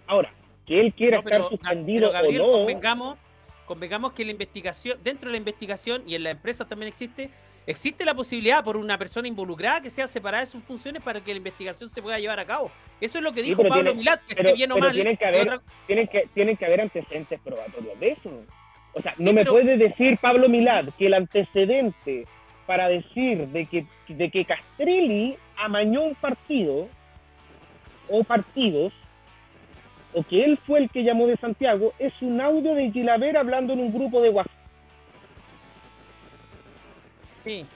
Speaker 3: Ahora, que él quiera estar suspendido o no...
Speaker 2: Convengamos, convengamos que la investigación, dentro de la investigación y en la empresa también existe existe la posibilidad por una persona involucrada que sea separada de sus funciones para que la investigación se pueda llevar a cabo. Eso es lo que dijo Pablo Milat, que
Speaker 3: pero, bien o mal. Tienen que, haber, tienen, que, tienen que haber antecedentes probatorios de eso. O sea, no me puede decir Pablo Milad que el antecedente para decir de que, de que Castrilli amañó un partido o partidos o que él fue el que llamó de Santiago es un audio de Gilaver hablando en un grupo de WhatsApp.
Speaker 2: Sí.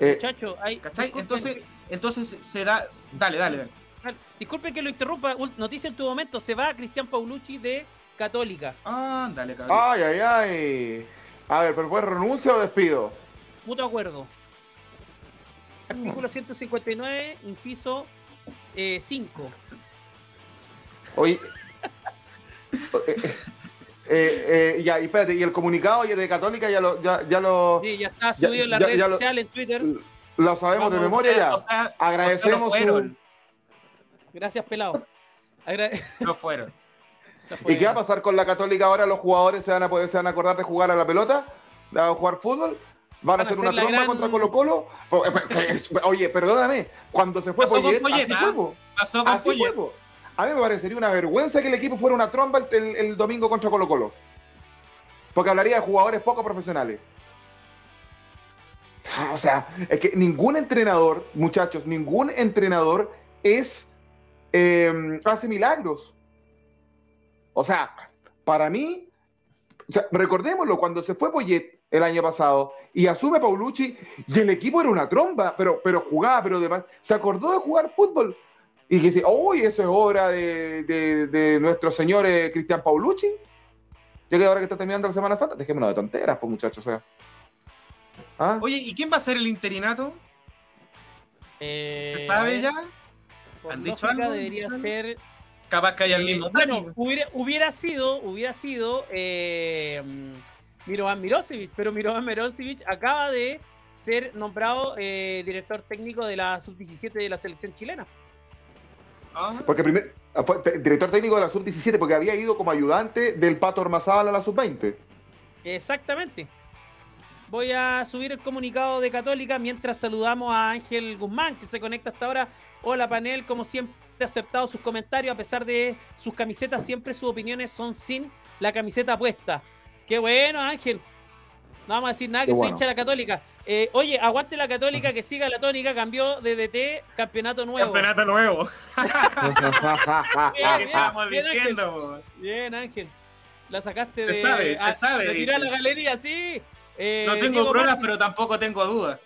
Speaker 5: Eh, Muchacho, hay. ¿Cachai? Entonces, entonces se da. Dale, dale,
Speaker 2: dale. Disculpe que lo interrumpa. Noticia en tu momento. Se va Cristian Paulucci de Católica.
Speaker 1: Ah, dale, cabrón. Ay, ay, ay. A ver, ¿pero fue renuncia o despido?
Speaker 2: Mutuo acuerdo. Artículo 159, inciso 5. Eh,
Speaker 1: Oye. Eh, eh, eh, ya, y espérate, y el comunicado de Católica ya lo. Ya, ya lo
Speaker 2: sí, ya está subido ya, en las redes sociales, en Twitter.
Speaker 1: Lo sabemos Vamos, de memoria ya. O sea, Agradecemos. O sea, no
Speaker 2: su... Gracias, pelado.
Speaker 5: No fueron.
Speaker 1: ¿Y qué va a pasar con la Católica ahora? ¿Los jugadores se van a poder, se van a acordar de jugar a la pelota? ¿De jugar fútbol? ¿Van, a hacer una trompa contra Colo Colo? Oye, perdóname, cuando se fue
Speaker 5: Pasó Poyet, con Poyet, así
Speaker 1: fue, Pasó con Poyet. A mí me parecería una vergüenza que el equipo fuera una trompa el, domingo contra Colo Colo. Porque hablaría de jugadores poco profesionales. O sea, es que ningún entrenador, muchachos, ningún entrenador es eh, hace milagros. O sea, para mí, recordémoslo, cuando se fue Poyet el año pasado y asume Paulucci y el equipo era una tromba, pero, pero jugaba, pero demás, se acordó de jugar fútbol y que dice, uy, eso es obra de, de, nuestro señor eh, Cristian Paulucci. Ya que ahora que está terminando la Semana Santa, dejémonos de tonteras, pues muchachos, o sea.
Speaker 5: ¿Ah? Oye, ¿y quién va a ser el interinato?
Speaker 2: Eh,
Speaker 5: ¿Se sabe ya?
Speaker 2: ¿Han dicho algo? Debería ser
Speaker 5: capaz que haya el mismo
Speaker 2: bueno, hubiera, hubiera, sido, hubiera sido eh, Mirovan Mirosevic, pero Mirovan Mirosevic acaba de ser nombrado eh, director técnico de la sub-17 de la selección chilena.
Speaker 1: Ah. Porque primer, ah, fue director técnico de la sub-17 porque había ido como ayudante del Pato Ormazábal a la sub-20.
Speaker 2: Exactamente. Voy a subir el comunicado de Católica mientras saludamos a Ángel Guzmán, que se conecta hasta ahora. Hola panel, como siempre aceptado sus comentarios, a pesar de sus camisetas, siempre sus opiniones son sin la camiseta puesta. Qué bueno, Ángel. No vamos a decir nada que se hincha la católica. Eh, oye, aguante la católica, que siga la tónica, cambió de DT, campeonato nuevo.
Speaker 5: Campeonato nuevo.
Speaker 2: bien, bien, bien, diciendo? Ángel. Bien, Ángel. La sacaste
Speaker 5: se
Speaker 2: de.
Speaker 5: Sabe, se sabe,
Speaker 2: se la galería, sí.
Speaker 5: Eh, no tengo pruebas, pero tampoco tengo dudas.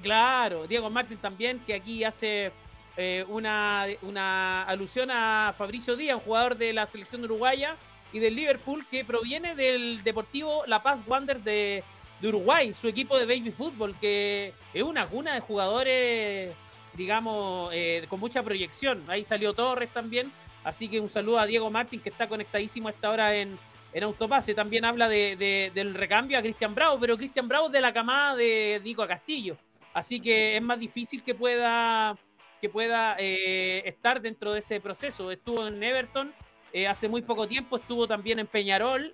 Speaker 2: Claro, Diego Martín también, que aquí hace eh, una, una alusión a Fabricio Díaz, un jugador de la selección uruguaya y del Liverpool, que proviene del Deportivo La Paz Wander de, Uruguay, su equipo de baby fútbol, que es una cuna de jugadores, digamos, eh, con mucha proyección. Ahí salió Torres también, así que un saludo a Diego Martín, que está conectadísimo a esta hora en, en Autopase. También habla de, del recambio a Cristian Bravo, pero Cristian Bravo es de la camada de Nico Castillo, así que es más difícil que pueda que pueda eh, estar dentro de ese proceso. Estuvo en Everton eh, hace muy poco tiempo, estuvo también en Peñarol,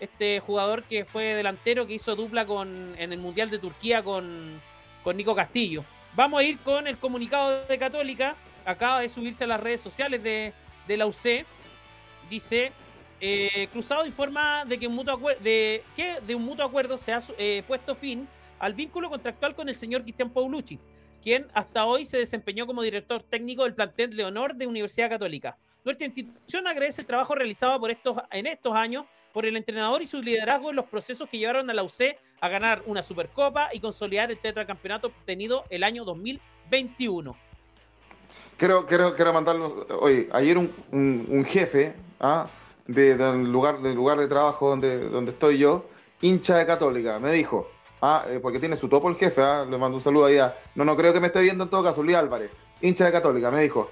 Speaker 2: este jugador que fue delantero que hizo dupla con, en el Mundial de Turquía con, con Nico Castillo. Vamos a ir con el comunicado de Católica, acaba de subirse a las redes sociales de, de la UC. Dice, Cruzado informa de que, un mutuo de, que de un mutuo acuerdo se ha puesto fin al vínculo contractual con el señor Cristian Paulucci quien hasta hoy se desempeñó como director técnico del plantel de honor de Universidad Católica. Nuestra institución agradece el trabajo realizado por estos, en estos años por el entrenador y su liderazgo en los procesos que llevaron a la UC a ganar una Supercopa y consolidar el tetracampeonato obtenido el año 2021.
Speaker 1: Quiero, quiero, quiero mandarlo. Oye, ayer un, jefe ¿ah? del, lugar, del lugar de trabajo donde, donde estoy yo, hincha de Católica, me dijo: Ah, eh, porque tiene su topo el jefe, ¿ah? le mando un saludo ahí a... No, no creo que me esté viendo en todo caso, Luis Álvarez, hincha de Católica, me dijo,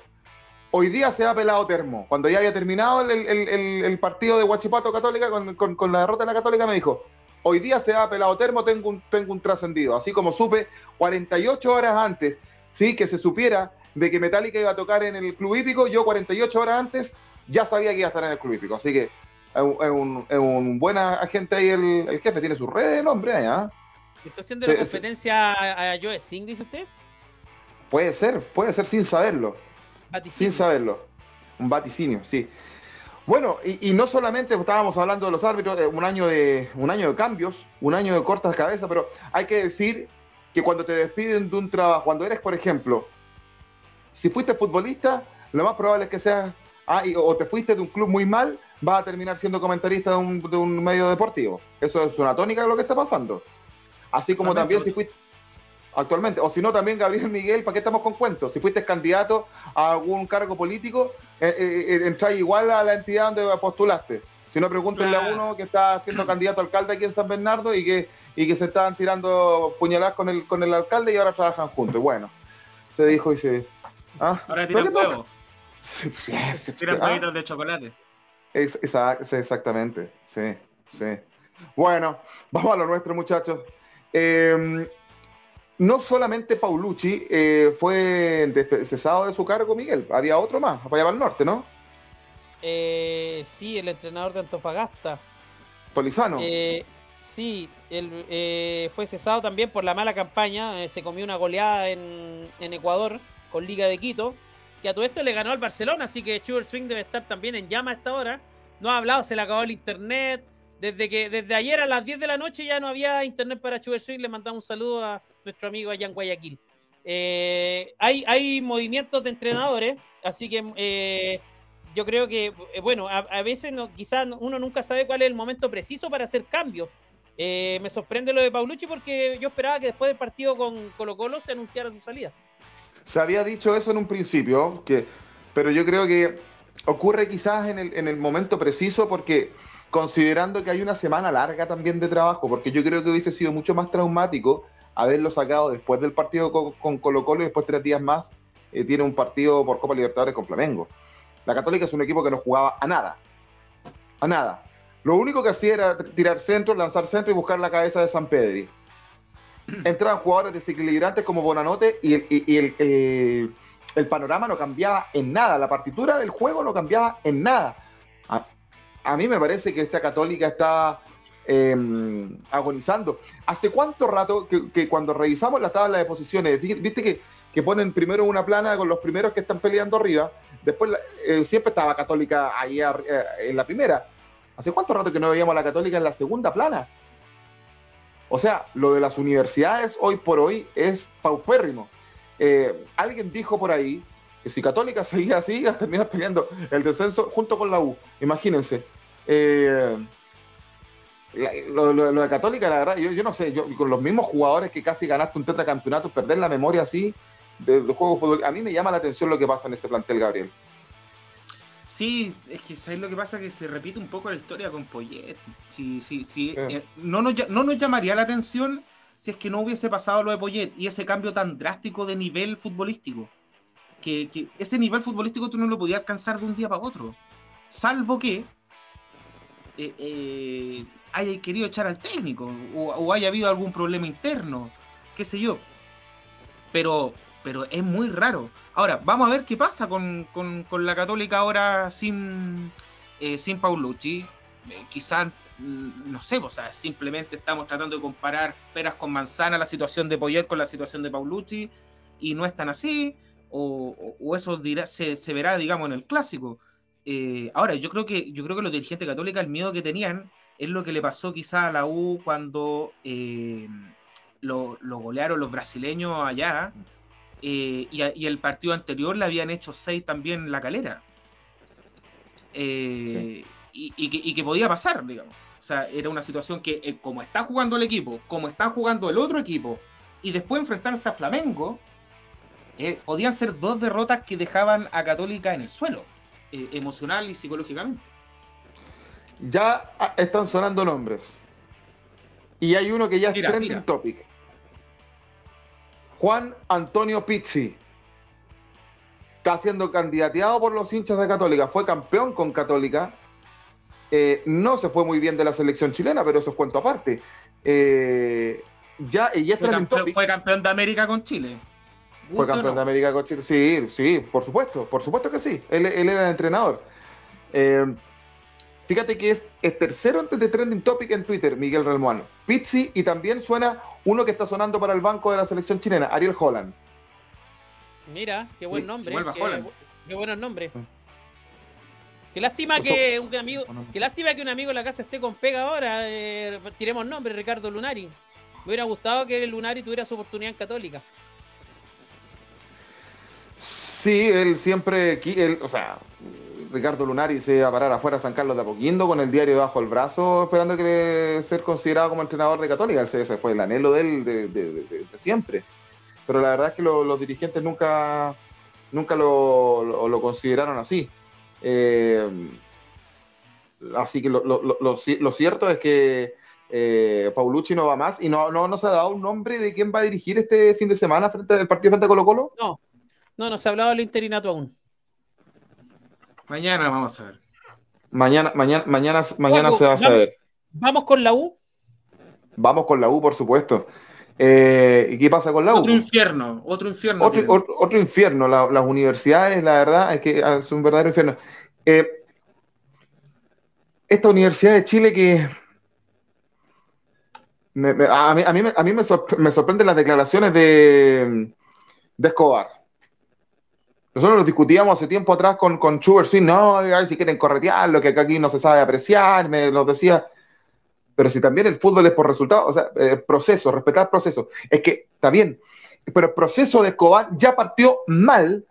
Speaker 1: hoy día se ha pelado termo. Cuando ya había terminado el, partido de Huachipato Católica con, la derrota de la Católica, me dijo, hoy día se ha pelado termo, tengo un, tengo un trascendido. Así como supe 48 horas antes, sí, que se supiera de que Metallica iba a tocar en el Club Hípico, yo 48 horas antes ya sabía que iba a estar en el Club Hípico. Así que es un, es un, buen agente ahí el, jefe, tiene su red el hombre allá.
Speaker 2: ¿Está haciendo la competencia a, Joe Singh, dice usted?
Speaker 1: Puede ser, puede ser sin saberlo. Sin saberlo. Un vaticinio, sí. Bueno, y, no solamente estábamos hablando de los árbitros, un año de un año de cambios, un año de cortas cabezas, pero hay que decir que cuando te despiden de un trabajo, cuando eres, por ejemplo, si fuiste futbolista, lo más probable es que seas, ah, o te fuiste de un club muy mal, vas a terminar siendo comentarista de un, de un medio deportivo. Eso es una tónica de lo que está pasando. Así como también si fuiste actualmente, o si no también Gabriel Miguel, ¿para qué estamos con cuentos? Si fuiste candidato a algún cargo político, eh, eh, eh igual a la entidad donde postulaste. Si no, pregúntenle a uno que está siendo candidato a alcalde aquí en San Bernardo y que, y que se estaban tirando puñaladas con el, con el alcalde y ahora trabajan juntos. Bueno, se dijo y se...
Speaker 5: ¿ah? Ahora tiran huevos.
Speaker 1: Sí,
Speaker 5: tiran ¿ah? huevitos de chocolate.
Speaker 1: Es, exactamente, sí, sí. Bueno, vamos a lo nuestro, muchachos. Eh, no solamente Paulucci eh, fue cesado de su cargo, Miguel, había otro más, para allá al norte, ¿no?
Speaker 2: Eh, sí, el entrenador de Antofagasta.
Speaker 1: Tolizano.
Speaker 2: Eh, sí, él eh, fue cesado también por la mala campaña, se comió una goleada en, Ecuador con Liga de Quito, que a todo esto le ganó al Barcelona, así que Sugar Swing debe estar también en llama a esta hora. No ha hablado, se le acabó el internet. Desde que desde ayer a las 10 de la noche ya no había internet para Swing, le mandamos un saludo a nuestro amigo allá en Guayaquil. Eh, hay, hay movimientos de entrenadores, así que eh, yo creo que, eh, bueno, a, veces no, quizás uno nunca sabe cuál es el momento preciso para hacer cambios. me sorprende lo de Paulucci porque yo esperaba que después del partido con Colo Colo se anunciara su salida.
Speaker 1: Se había dicho eso en un principio, que, pero yo creo que ocurre quizás en el, en el momento preciso porque considerando que hay una semana larga también de trabajo, porque yo creo que hubiese sido mucho más traumático haberlo sacado después del partido con, Colo Colo y después tres días más eh, tiene un partido por Copa Libertadores con Flamengo. La Católica es un equipo que no jugaba a nada. A nada. Lo único que hacía era tirar centro, lanzar centro y buscar la cabeza de San Pedri. Entraban jugadores desequilibrantes como Bonanote y, el, el, panorama no cambiaba en nada. La partitura del juego no cambiaba en nada. A, mí me parece que esta Católica está Em, agonizando. ¿Hace cuánto rato que, cuando revisamos la tabla de posiciones, viste que, que, ponen primero una plana con los primeros que están peleando arriba, después eh, siempre estaba Católica ahí eh, en la primera. ¿Hace cuánto rato que no veíamos a la Católica en la segunda plana? O sea, lo de las universidades hoy por hoy es paupérrimo. Eh, alguien dijo por ahí que si Católica seguía así, iba a terminar peleando el descenso junto con la U. Imagínense. Eh, lo, de Católica, la verdad, yo, yo no sé, yo con los mismos jugadores que casi ganaste un tetracampeonato, perder la memoria así de, de juego fútbol, a mí me llama la atención lo que pasa en ese plantel, Gabriel.
Speaker 5: Sí, es que ¿sabes lo que pasa? Que se repite un poco la historia con Poyet. Sí, sí, sí. Eh, no, nos, no nos llamaría la atención si es que no hubiese pasado lo de Poyet y ese cambio tan drástico de nivel futbolístico. Que, que, ese nivel futbolístico tú no lo podías alcanzar de un día para otro. Salvo que eh, eh, haya querido echar al técnico o, haya habido algún problema interno, qué sé yo. Pero, pero es muy raro. Ahora, vamos a ver qué pasa con, la Católica ahora sin, eh, sin Paulucci. Quizás, mm, no sé, o sea, simplemente estamos tratando de comparar peras con manzanas, la situación de Poyet con la situación de Paulucci, y no es tan así, o, eso dirá, se, se, verá, digamos, en el clásico. Eh, ahora, yo creo que yo creo que los dirigentes católicos, el miedo que tenían es lo que le pasó quizá a la U cuando eh, lo, golearon los brasileños allá eh, y, el partido anterior le habían hecho seis también la calera. Eh, y, que, podía pasar, digamos. O sea, era una situación que como está jugando el equipo, como está jugando el otro equipo, y después enfrentarse a Flamengo, podían ser dos derrotas que dejaban a Católica en el suelo, emocional y psicológicamente
Speaker 1: ya ah, están sonando nombres. Y hay uno que ya es trending topic. Juan Antonio Pizzi. Está siendo candidateado por los hinchas de Católica. Fue campeón con Católica. Eh, no se fue muy bien de la selección chilena, pero eso es cuento aparte. Eh, ya, y
Speaker 5: fue, campeón, fue campeón de América con Chile.
Speaker 1: Fue campeón de América con Chile. Sí, sí, por supuesto. Por supuesto que sí. Él, era el entrenador. Eh, Fíjate que es el tercero antes de Trending Topic en Twitter, Miguel Relmuano. Pizzi y también suena uno que está sonando para el banco de la selección chilena, Ariel Holland.
Speaker 2: Mira, qué buen nombre. Qué, qué, buenos nombres. Mm. Qué lástima que un amigo, qué lástima que un amigo en la casa esté con pega ahora. Eh, tiremos nombre, Ricardo Lunari. Me hubiera gustado que el Lunari tuviera su oportunidad en Católica.
Speaker 1: Sí, él siempre, o sea, Ricardo Lunari se iba a parar afuera a San Carlos de Apoquindo con el diario bajo el brazo, esperando que ser considerado como entrenador de Católica. Ese, fue el anhelo de él de, siempre. Pero la verdad es que los dirigentes nunca, nunca lo, consideraron así. Eh, así que lo, cierto es que, eh, Paulucci no va más y no, no, no se ha dado un nombre de quién va a dirigir este fin de semana frente al partido frente a Colo Colo.
Speaker 2: No, no, no se ha hablado del interinato aún.
Speaker 5: Mañana vamos a ver.
Speaker 1: Mañana, mañana, mañana, mañana se va a saber.
Speaker 2: ¿Vamos con la U?
Speaker 1: Vamos con la U, por supuesto. Eh, ¿Y qué pasa con la
Speaker 5: U? Otro infierno, otro infierno.
Speaker 1: Otro, infierno. las universidades, la verdad, es que es un verdadero infierno. Eh, esta Universidad de Chile que a mí, a mí, a mí me, sorprenden las declaraciones de, de Escobar. Nosotros lo discutíamos hace tiempo atrás con, con Schubert, sí, no, si quieren corretearlo, que aquí no se sabe apreciar, me lo decía. Pero si también el fútbol es por resultados, o sea, eh, proceso, respetar proceso. Es que, está bien, pero el proceso de Escobar ya partió mal,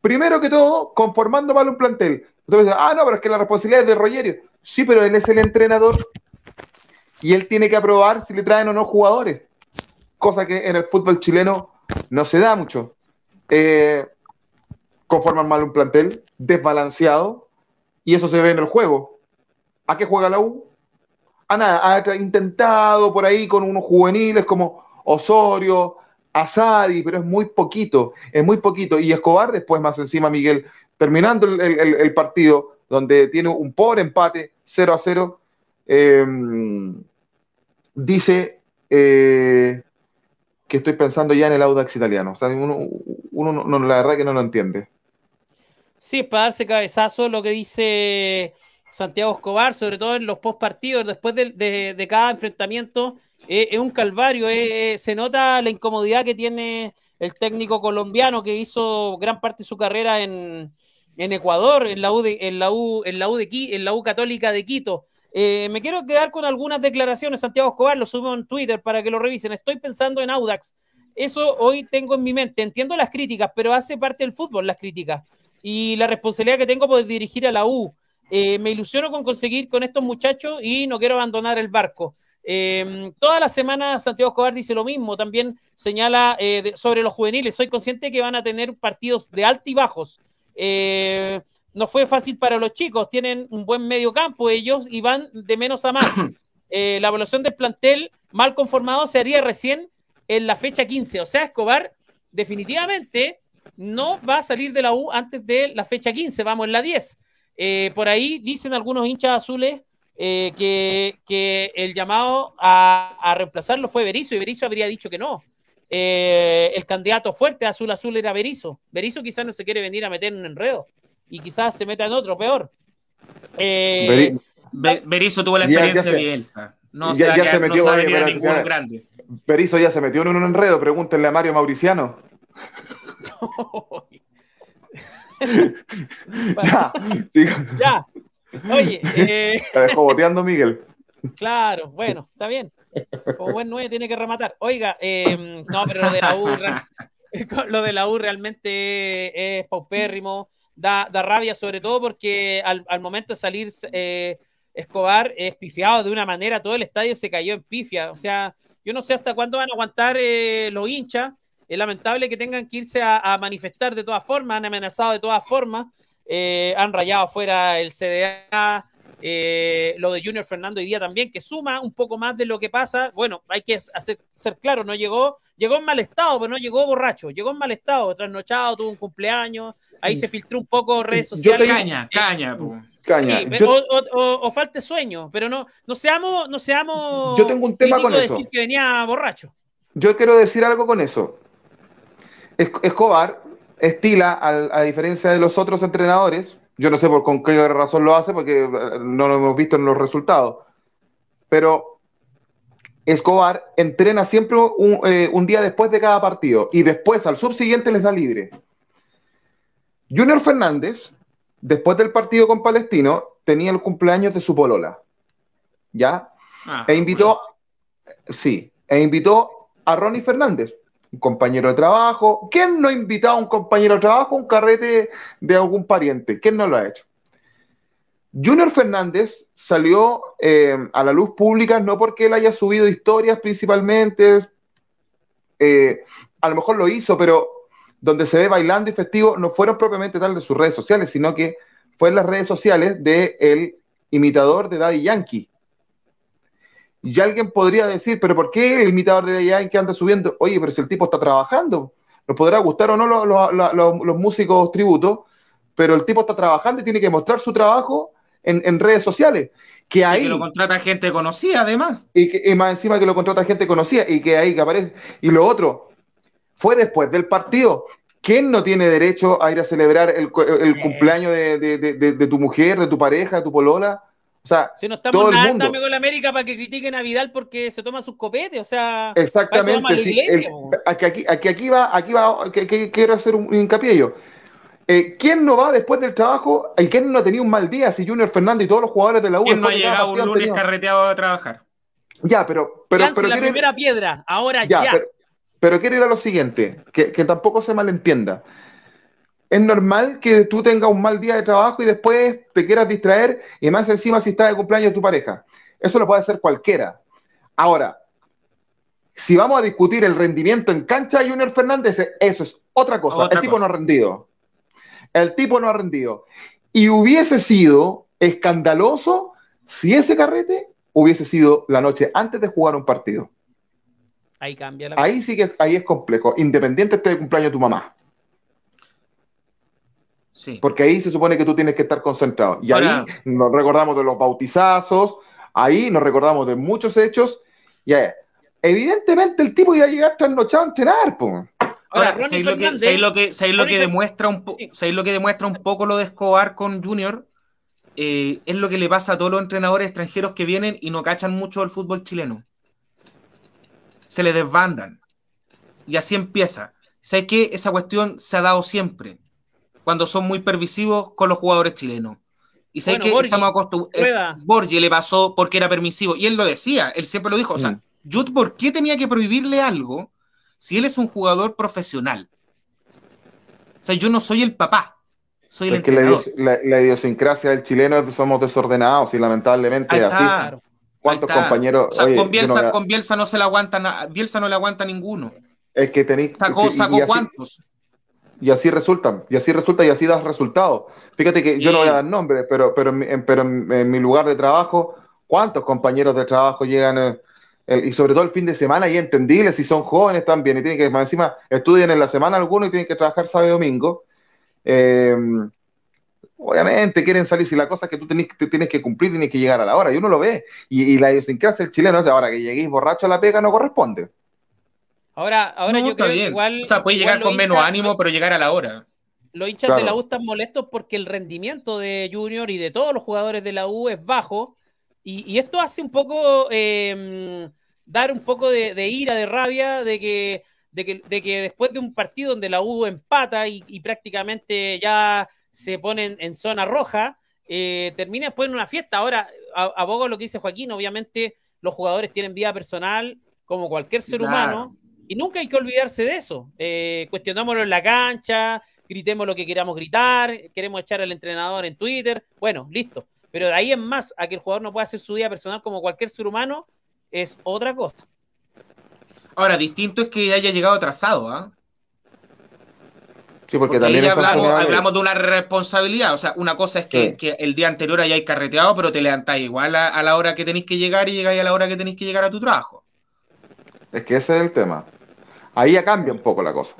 Speaker 1: primero que todo, conformando mal un plantel. Entonces, ah, no, pero es que la responsabilidad es de Rogerio. Sí, pero él es el entrenador y él tiene que aprobar si le traen o no jugadores, cosa que en el fútbol chileno no se da mucho. Eh, conforman mal un plantel desbalanceado y eso se ve en el juego. ¿A qué juega la U? A nada, ha intentado por ahí con unos juveniles como Osorio, Asadi, pero es muy poquito, es muy poquito. Y Escobar, después más encima Miguel, terminando el, partido, donde tiene un pobre empate, 0 a 0, Em, dice eh, que estoy pensando ya en el Audax italiano. O sea, uno, no, la verdad que no lo entiende.
Speaker 2: Sí, es para darse cabezazo lo que dice Santiago Escobar, sobre todo en los post partidos, después de, cada enfrentamiento. Eh, es un calvario, eh, se nota la incomodidad que tiene el técnico colombiano que hizo gran parte de su carrera en, Ecuador, en la U en la U, en la U de en la U Católica de Quito. Eh, me quiero quedar con algunas declaraciones. Santiago Escobar lo subo en Twitter para que lo revisen. Estoy pensando en Audax. Eso hoy tengo en mi mente. Entiendo las críticas, pero hace parte del fútbol las críticas. Y la responsabilidad que tengo por dirigir a la U. Eh, me ilusiono con conseguir con estos muchachos y no quiero abandonar el barco. Eh, toda la semana Santiago Escobar dice lo mismo, también señala sobre los juveniles, soy consciente que van a tener partidos de altos y bajos no fue fácil para los chicos, tienen un buen medio campo ellos y van de menos a más. Eh, la evaluación del plantel mal conformado se haría recién en la fecha 15, o sea, Escobar definitivamente no va a salir de la U antes de la fecha 15, vamos en la 10. Eh, por ahí dicen algunos hinchas azules eh, que, el llamado a, reemplazarlo fue Berizo y Berizo habría dicho que no. el candidato fuerte azul azul era Berizo. Berizo quizás no se quiere venir a meter en un enredo y quizás se meta en otro peor.
Speaker 5: Eh, Berizzo tuvo la experiencia de Bielsa. No ya, se, se metió, a
Speaker 1: ningún grande. Berizzo ya se metió en un enredo, pregúntenle a Mario Mauriciano.
Speaker 2: ya, ya. Oye, eh...
Speaker 1: Te dejó boteando Miguel.
Speaker 2: Claro, bueno, está bien. Como buen 9 tiene que rematar. Oiga, eh, no, pero lo de la U, lo de la U realmente es paupérrimo da, rabia, sobre todo porque al, momento de salir eh, Escobar es pifiado de una manera, todo el estadio se cayó en pifia. O sea, yo no sé hasta cuándo van a aguantar eh, los hinchas. Es lamentable que tengan que irse a, manifestar de todas formas, han amenazado de todas formas, eh, han rayado fuera el CDA, lo de Junior Fernando hoy día también, que suma un poco más de lo que pasa. Bueno, hay que hacer, ser claro, no llegó, llegó en mal estado, pero no llegó borracho, llegó en mal estado, trasnochado, tuvo un cumpleaños, ahí se filtró un poco redes sociales.
Speaker 5: Caña, caña,
Speaker 1: caña.
Speaker 2: o, falte sueño, pero no, no seamos, no seamos.
Speaker 1: Yo tengo un tema con eso.
Speaker 2: decir que venía borracho.
Speaker 1: Yo quiero decir algo con eso. Escobar estila, a, diferencia de los otros entrenadores, yo no sé por con qué razón lo hace, porque eh, no lo hemos visto en los resultados, pero Escobar entrena siempre un, eh, un día después de cada partido y después al subsiguiente les da libre. Junior Fernández, después del partido con Palestino, tenía el cumpleaños de su polola. ¿Ya? Ah, e invitó, sí, e invitó a Ronnie Fernández, un compañero de trabajo. ¿Quién no ha invitado a un compañero de trabajo a un carrete de algún pariente? ¿Quién no lo ha hecho? Junior Fernández salió eh, a la luz pública no porque él haya subido historias principalmente, eh, a lo mejor lo hizo, pero donde se ve bailando y festivo no fueron propiamente tal de sus redes sociales, sino que fue en las redes sociales el imitador de Daddy Yankee. Y alguien podría decir, pero ¿por qué el imitador de en que anda subiendo? Oye, pero si el tipo está trabajando, nos podrá gustar o no los, músicos tributos, pero el tipo está trabajando y tiene que mostrar su trabajo en, redes sociales. Que ahí, y que
Speaker 5: lo contrata gente conocida, además.
Speaker 1: Y, que, más encima que lo contrata gente conocida y que ahí que aparece. Y lo otro, fue después del partido. ¿Quién no tiene derecho a ir a celebrar el, cumpleaños de, tu mujer, de tu pareja, de tu polola? O sea,
Speaker 2: si no estamos nada, dame con la América para que critiquen a Vidal porque se toma sus copetes, o sea,
Speaker 1: exactamente. aquí, aquí, aquí, va, aquí va, que, quiero hacer un, hincapié yo. Eh, ¿Quién no va después del trabajo? ¿Y quién no ha tenido un mal día? Si Junior Fernández y todos los jugadores de la U.
Speaker 5: ¿Quién no ha llegado un lunes carreteado a trabajar?
Speaker 1: Ya, pero. pero, pero
Speaker 2: la primera piedra, ahora ya.
Speaker 1: Pero, pero, quiero ir a lo siguiente, que, que tampoco se malentienda es normal que tú tengas un mal día de trabajo y después te quieras distraer y más encima si está de cumpleaños tu pareja. Eso lo puede hacer cualquiera. Ahora, si vamos a discutir el rendimiento en cancha de Junior Fernández, eso es otra cosa. el tipo no ha rendido. El tipo no ha rendido. Y hubiese sido escandaloso si ese carrete hubiese sido la noche antes de jugar un partido.
Speaker 2: Ahí cambia la
Speaker 1: Ahí sí que ahí es complejo, independiente esté de cumpleaños tu mamá. Porque ahí se supone que tú tienes que estar concentrado. Y ahí nos recordamos de los bautizazos, ahí nos recordamos de muchos hechos. Y evidentemente el tipo iba a llegar trasnochado a entrenar.
Speaker 5: Ahora, ¿sabéis lo, que, lo, que, lo que demuestra un lo que demuestra un poco lo de Escobar con Junior? Eh, es lo que le pasa a todos los entrenadores extranjeros que vienen y no cachan mucho el fútbol chileno. Se le desbandan. Y así empieza. Sé que esa cuestión se ha dado siempre cuando son muy permisivos con los jugadores chilenos. Y sé que estamos acostumbrados. Eh, Borgi le pasó porque era permisivo. Y él lo decía, él siempre lo dijo. O sea, mm. yo, ¿por qué tenía que prohibirle algo si él es un jugador profesional? O sea, yo no soy el papá. Soy el entrenador.
Speaker 1: Que la, idiosincrasia del chileno es somos desordenados y lamentablemente así. ¿Cuántos compañeros?
Speaker 5: con, Bielsa, no se le aguanta, Bielsa no le aguanta ninguno.
Speaker 1: Es que tenéis.
Speaker 5: Sacó, sacó cuántos.
Speaker 1: Y así resulta, y así resulta y así das resultados. Fíjate que yo no voy a dar nombres, pero, pero, en, pero en, mi lugar de trabajo, ¿cuántos compañeros de trabajo llegan? Eh, y sobre todo el fin de semana, y entendible, si son jóvenes también, y tienen que, más encima, estudian en la semana algunos y tienen que trabajar sábado y domingo. Eh, obviamente quieren salir, si la cosa es que tú tienes, tienes que cumplir, tienes que llegar a la hora, y uno lo ve. Y, y la idiosincrasia del chileno es ahora que lleguéis borracho a la pega no corresponde.
Speaker 2: Ahora, ahora yo creo que igual.
Speaker 5: O sea, puede llegar con menos ánimo, pero llegar a la hora.
Speaker 2: Los hinchas de la U están molestos porque el rendimiento de Junior y de todos los jugadores de la U es bajo. Y, esto hace un poco. Em, dar un poco de, ira, de rabia, de que, de que, después de un partido donde la U empata y, prácticamente ya se ponen en zona roja, eh, termina después en una fiesta. Ahora, abogo lo que dice Joaquín, obviamente los jugadores tienen vida personal como cualquier ser humano y nunca hay que olvidarse de eso. Eh, cuestionámoslo en la cancha, gritemos lo que queramos gritar, queremos echar al entrenador en Twitter. Bueno, listo. Pero de ahí en más, a que el jugador no pueda hacer su vida personal como cualquier ser humano, es otra cosa.
Speaker 5: Ahora, distinto es que haya llegado atrasado, ¿ah?
Speaker 1: Sí, porque, también
Speaker 5: hablamos, de una responsabilidad. O sea, una cosa es que, el día anterior hayáis carreteado, pero te levantáis igual a, a, la hora que tenéis que llegar y llegáis a la hora que tenéis que llegar a tu trabajo.
Speaker 1: Es que ese es el tema. Ahí ya cambia un poco la cosa.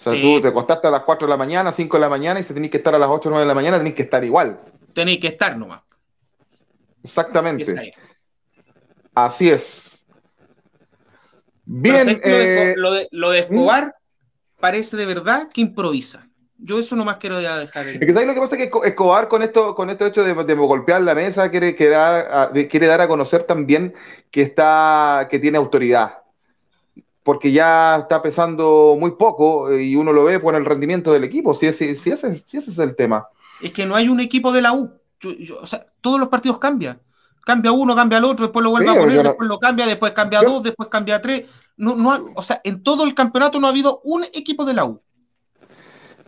Speaker 1: O sea, tú te acostaste a las 4 de la mañana, 5 de la mañana y si tenés que estar a las 8 o 9 de la mañana, tenés que estar igual.
Speaker 5: Tenéis que estar nomás.
Speaker 1: Exactamente. Así es.
Speaker 5: Bien. Eh, lo, de, lo, de, Escobar parece de verdad que improvisa. Yo eso nomás quiero dejar.
Speaker 1: Es que ¿sabes lo que pasa? Es que Escobar con esto, con esto hecho de, golpear la mesa quiere, dar, quiere dar a conocer también que está, que tiene autoridad porque ya está pesando muy poco eh, y uno lo ve por el rendimiento del equipo, si ese, si ese, si ese es el tema.
Speaker 5: Es que no hay un equipo de la U. o sea, todos los partidos cambian. Cambia uno, cambia el otro, después lo vuelve a poner, después lo cambia, después cambia dos, después cambia tres. No, no, o sea, en todo el campeonato no ha habido un equipo de la U.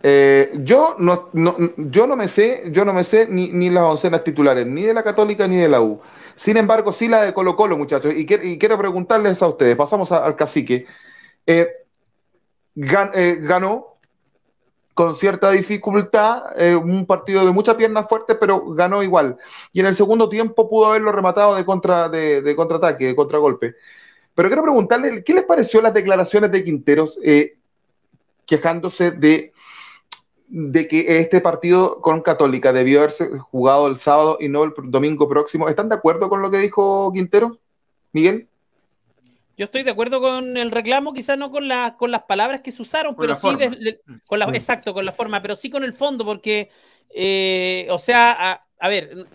Speaker 1: Eh, yo, no, no, yo no me sé, yo no me sé ni, ni las oncenas titulares, ni de la Católica ni de la U. Sin embargo, sí la de Colo Colo, muchachos. Y, quiero preguntarles a ustedes, pasamos al cacique. Eh, eh, ganó, con cierta dificultad, eh, un partido de muchas piernas fuertes, pero ganó igual. Y en el segundo tiempo pudo haberlo rematado de, contra, de, contraataque, de contragolpe. Pero quiero preguntarle, ¿qué les pareció las declaraciones de Quinteros quejándose de, de que este partido con Católica debió haberse jugado el sábado y no el domingo próximo? ¿Están de acuerdo con lo que dijo Quintero, Miguel?
Speaker 2: Yo estoy de acuerdo con el reclamo, quizás no con, la, con las palabras que se usaron, pero sí, con la, mm. exacto, con la forma, pero sí con el fondo, porque, eh, o sea, a, ver,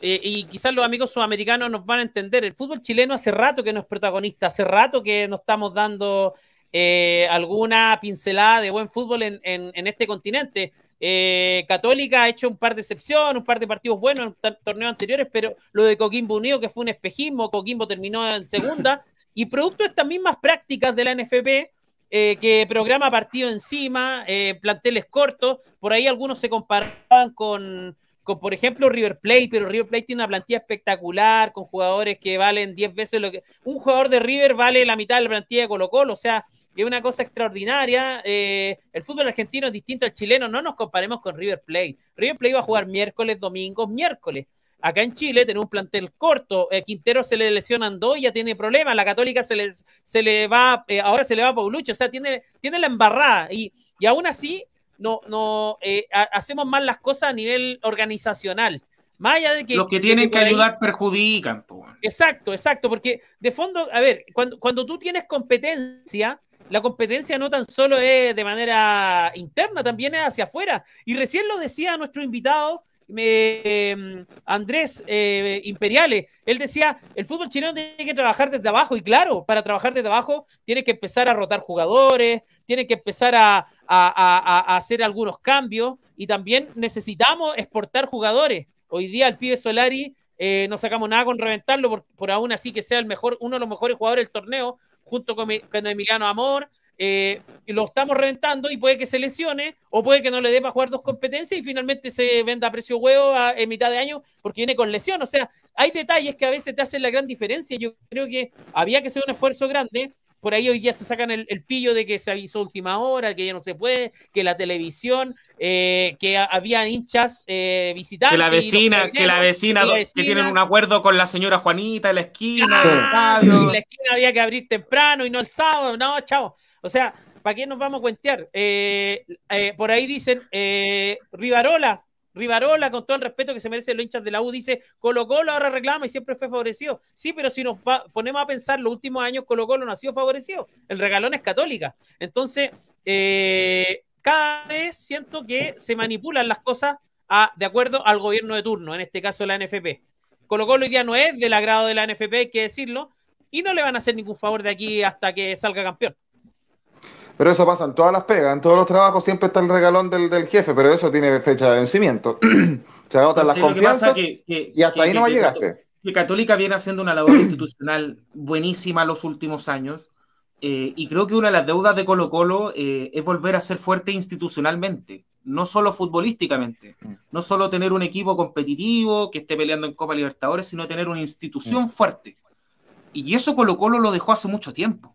Speaker 2: eh, y quizás los amigos sudamericanos nos van a entender, el fútbol chileno hace rato que no es protagonista, hace rato que no estamos dando eh, alguna pincelada de buen fútbol en, este continente. Católica ha hecho un par de excepciones, un par de partidos buenos en torneos anteriores, pero lo de Coquimbo Unido, que fue un espejismo, Coquimbo terminó en segunda, y producto de estas mismas prácticas de la NFP, eh, que programa partido encima, eh, planteles cortos, por ahí algunos se comparaban con, con, por ejemplo, River Plate, pero River Plate tiene una plantilla espectacular, con jugadores que valen 10 veces lo que... Un jugador de River vale la mitad de la plantilla de Colo Colo, o sea, es una cosa extraordinaria. Eh, el fútbol argentino es distinto al chileno, no nos comparemos con River Plate. River Plate va a jugar miércoles, domingos, miércoles. Acá en Chile tenemos un plantel corto. Eh, Quintero se le lesionan dos y ya tiene problemas. La Católica se le, se le va, eh, ahora se le va a Paulucho. O sea, tiene, tiene la embarrada. Y, y aún así, no, no hacemos mal las cosas a nivel organizacional. Más allá de que.
Speaker 5: Los que tienen que, ayudar perjudican.
Speaker 2: Exacto, exacto. Porque de fondo, a ver, cuando, cuando tú tienes competencia, la competencia no tan solo es de manera interna, también es hacia afuera. Y recién lo decía nuestro invitado eh, Andrés eh, Imperiales, él decía, el fútbol chileno tiene que trabajar desde abajo y claro, para trabajar desde abajo tiene que empezar a rotar jugadores, tiene que empezar a, hacer algunos cambios y también necesitamos exportar jugadores. Hoy día el pibe Solari eh, no sacamos nada con reventarlo por, por, aún así que sea el mejor, uno de los mejores jugadores del torneo junto con, con Emiliano Amor, eh, lo estamos reventando y puede que se lesione o puede que no le dé para jugar dos competencias y finalmente se venda a precio huevo en mitad de año porque viene con lesión. O sea, hay detalles que a veces te hacen la gran diferencia. Yo creo que había que hacer un esfuerzo grande. Por ahí hoy día se sacan el, pillo de que se avisó última hora, que ya no se puede, que la televisión, eh, que había hinchas eh, visitando.
Speaker 5: Que la vecina, que la vecina, que tienen un acuerdo con la señora Juanita en la esquina.
Speaker 2: En la esquina había que abrir temprano y no el sábado. No, chavo o sea, ¿para qué nos vamos a cuentear? Eh, eh, por ahí dicen, eh, Rivarola, Rivarola, con todo el respeto que se merece los hinchas de la U, dice, Colo Colo ahora reclama y siempre fue favorecido. Sí, pero si nos ponemos a pensar, los últimos años Colo Colo no ha sido favorecido. El regalón es católica. Entonces, cada vez siento que se manipulan las cosas de acuerdo al gobierno de turno, en este caso la NFP. Colo Colo hoy día no es del agrado de la NFP, hay que decirlo, y no le van a hacer ningún favor de aquí hasta que salga campeón.
Speaker 1: Pero eso pasa en todas las pegas, en todos los trabajos siempre está el regalón del, jefe, pero eso tiene fecha de vencimiento. Se agotan las confianzas y hasta ahí no llegar.
Speaker 5: Que Católica viene haciendo una labor institucional buenísima los últimos años eh, y creo que una de las deudas de Colo Colo eh, es volver a ser fuerte institucionalmente, no solo futbolísticamente, mm. no solo tener un equipo competitivo que esté peleando en Copa Libertadores, sino tener una institución mm. fuerte. Y eso Colo Colo lo dejó hace mucho tiempo.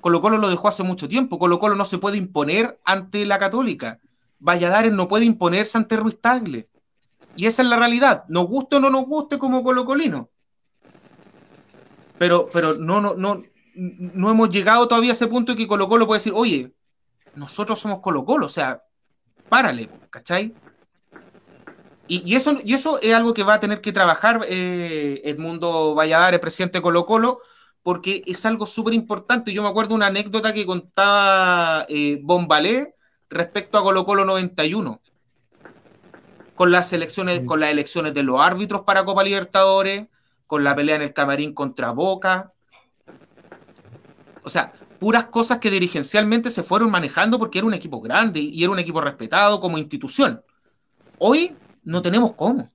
Speaker 5: Colo Colo lo dejó hace mucho tiempo. Colo Colo no se puede imponer ante la Católica. Valladares no puede imponerse ante Ruiz Tagle. Y esa es la realidad. Nos guste o no nos guste como Colo Colino. Pero, pero no, no, no, no hemos llegado todavía a ese punto en que Colo Colo puede decir, oye, nosotros somos Colo Colo, o sea, párale, ¿cachai? Y, eso, y eso es algo que va a tener que trabajar eh, Edmundo Valladares, presidente de Colo Colo, porque es algo súper importante. Yo me acuerdo una anécdota que contaba eh, Bombalé respecto a Colo Colo 91, con las elecciones, con las elecciones de los árbitros para Copa Libertadores, con la pelea en el camarín contra Boca. O sea, puras cosas que dirigencialmente se fueron manejando porque era un equipo grande y era un equipo respetado como institución. Hoy no tenemos cómo.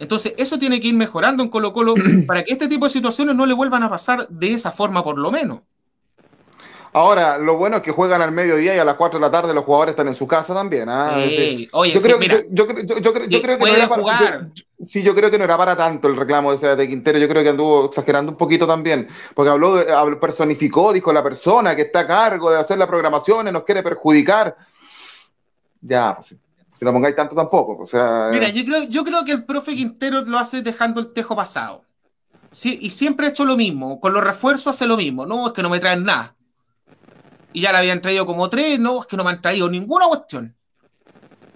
Speaker 5: Entonces, eso tiene que ir mejorando en Colo Colo para que este tipo de situaciones no le vuelvan a pasar de esa forma, por lo menos.
Speaker 1: Ahora, lo bueno es que juegan al mediodía y a las 4 de la tarde los jugadores están en su casa también.
Speaker 5: Sí. Oye,
Speaker 1: yo,
Speaker 5: sí,
Speaker 1: creo, que no era para,
Speaker 5: jugar.
Speaker 1: yo- sí, yo creo que no era para tanto el reclamo de ese de Quintero. Yo creo que anduvo exagerando un poquito también, porque habló, de- habló- personificó, dijo la persona que está a cargo de hacer la programación nos quiere perjudicar. Ya, pues, si no pongáis tanto tampoco. O sea,
Speaker 5: Mira, yo creo, yo creo que el profe Quintero lo hace dejando el tejo pasado. Sí, y siempre ha hecho lo mismo. Con los refuerzos hace lo mismo. No, es que no me traen nada. Y ya le habían traído como tres. No, es que no me han traído ninguna cuestión.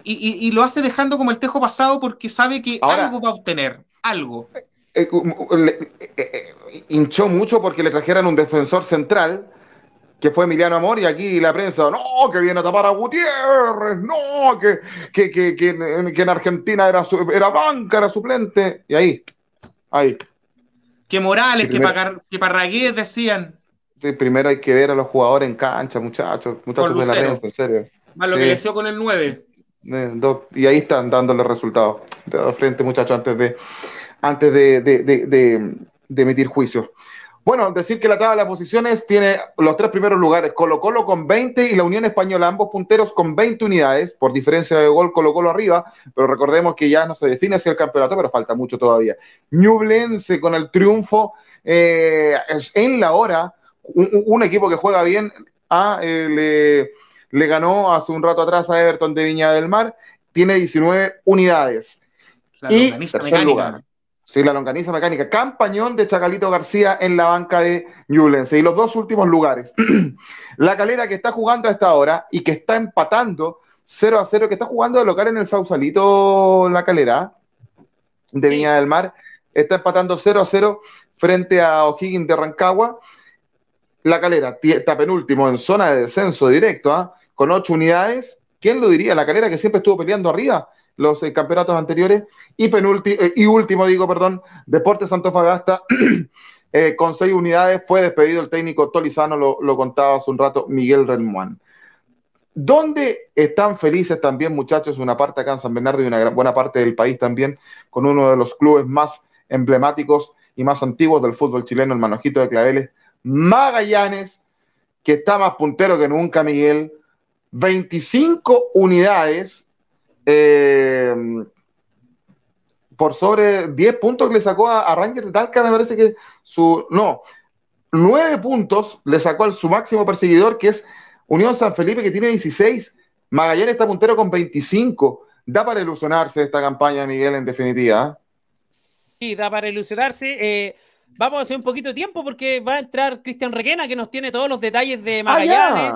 Speaker 5: Y, y- y lo hace dejando como el tejo pasado porque sabe que
Speaker 1: Ahora-
Speaker 5: algo va a obtener. Algo.
Speaker 1: eh, eh, eh, hinchó mucho porque le trajeran un defensor central que fue Emiliano Amor y aquí la prensa, no, que viene a tapar a Gutiérrez, no, que, que, que, que, en- que en Argentina era, su- era banca, era suplente, y ahí, ahí.
Speaker 5: Que Morales, que, Pagar- que Parragués decían.
Speaker 1: Sí, primero hay que ver a los jugadores en cancha, muchachos, muchachos de la prensa, en serio.
Speaker 5: Más lo
Speaker 1: Sí.
Speaker 5: que le hizo con el 9.
Speaker 1: Eh, dos- y ahí están dándole resultados. De frente, muchachos, antes de, antes de, de, de, de- de emitir juicios. Bueno, decir que la tabla de posiciones tiene los tres primeros lugares, Colo Colo con 20 y la Unión Española, ambos punteros con 20 unidades, por diferencia de gol Colo Colo arriba, pero recordemos que ya no se define hacia el campeonato, pero falta mucho todavía. Ñublense con el triunfo eh, en la hora, un, un equipo que juega bien, ah, eh, le, le ganó hace un rato atrás a Everton de Viña del Mar, tiene 19 unidades.
Speaker 5: La
Speaker 1: y tercer
Speaker 5: mecánica.
Speaker 1: lugar. Sí, la longaniza mecánica. Campañón de Chacalito García en la banca de Ñublense. Y los dos últimos lugares. la calera que está jugando a esta hora y que está empatando 0 a 0, que está jugando de local en el Sausalito, la calera de
Speaker 2: Sí.
Speaker 1: Viña del Mar. Está empatando 0 a 0 frente a O'Higgins de Rancagua. La calera está penúltimo en zona de descenso directo, ¿ah? con 8 unidades. ¿Quién lo diría? La calera que siempre estuvo peleando arriba los eh, campeonatos anteriores. Y, penúltimo, y último, digo, perdón, Deportes Antofagasta eh, con 6 unidades. Fue despedido el técnico Tolizano, lo, lo contaba hace un rato Miguel Renmuán. ¿Dónde están felices también, muchachos? Una parte acá en San Bernardo y una gran- buena parte del país también, con uno de los clubes más emblemáticos y más antiguos del fútbol chileno, el Manojito de Claveles, Magallanes, que está más puntero que nunca, Miguel. 25 unidades eh, por sobre 10 puntos que le sacó a, a Rangers de Talca, me parece que su. No, 9 puntos le sacó al su máximo perseguidor, que es Unión San Felipe, que tiene 16. Magallanes está puntero con 25. Da para ilusionarse esta campaña, Miguel, en definitiva. ¿eh?
Speaker 2: Sí, da para ilusionarse. Eh, vamos a hacer un poquito de tiempo porque va a entrar Cristian Requena, que nos tiene todos los detalles de
Speaker 1: Ah,
Speaker 2: Magallanes.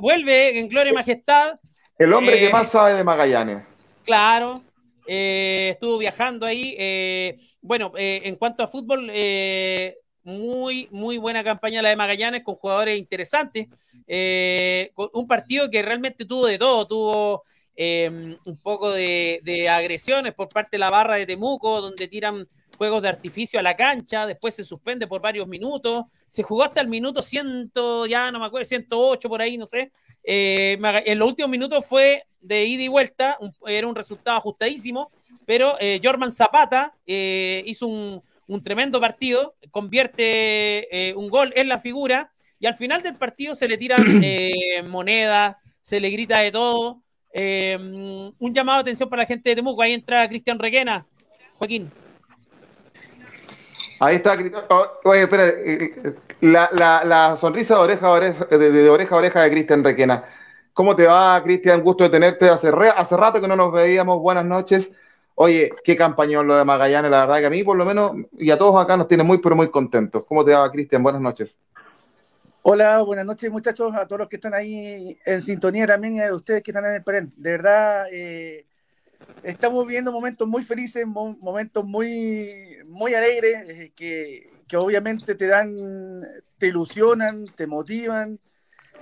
Speaker 2: Vuelve en gloria y majestad.
Speaker 1: El hombre
Speaker 2: Eh,
Speaker 1: que más sabe de Magallanes.
Speaker 2: Claro, eh, estuvo viajando ahí. eh, bueno, eh, en cuanto a fútbol, eh, muy, muy buena campaña la de Magallanes con jugadores interesantes. eh, con un partido que realmente tuvo de todo, tuvo eh, un poco de, de agresiones por parte de la barra de Temuco, donde tiran juegos de artificio a la cancha, después se suspende por varios minutos, se jugó hasta el minuto 100, ya no me acuerdo, 108 por ahí, no sé. Eh, en los últimos minutos fue de ida y vuelta, un- era un resultado ajustadísimo, pero eh, Jorman Zapata eh, hizo un, un tremendo partido, convierte eh, un gol en la figura y al final del partido se le tiran eh, monedas, se le grita de todo. Un llamado de atención para la gente de Temuco, ahí entra Cristian Requena, Joaquín.
Speaker 1: Ahí está. oh, Oye, espera. eh, eh, La, sonrisa de oreja a oreja, de, oreja, a oreja de Cristian Requena. ¿Cómo te va, Cristian? Gusto de tenerte. Hace, hace rato que no nos veíamos. Buenas noches. Oye, qué campañón lo de Magallanes. La verdad que a mí, por lo menos, y a todos acá nos tiene muy, pero muy contentos. ¿Cómo te va, Cristian? Buenas noches.
Speaker 6: Hola, buenas noches muchachos, a todos los que están ahí en sintonía también y a ustedes que están en el panel. De verdad, eh, estamos viviendo momentos muy felices, mo- momentos muy, muy alegres, eh, que, que obviamente te dan, te ilusionan, te motivan,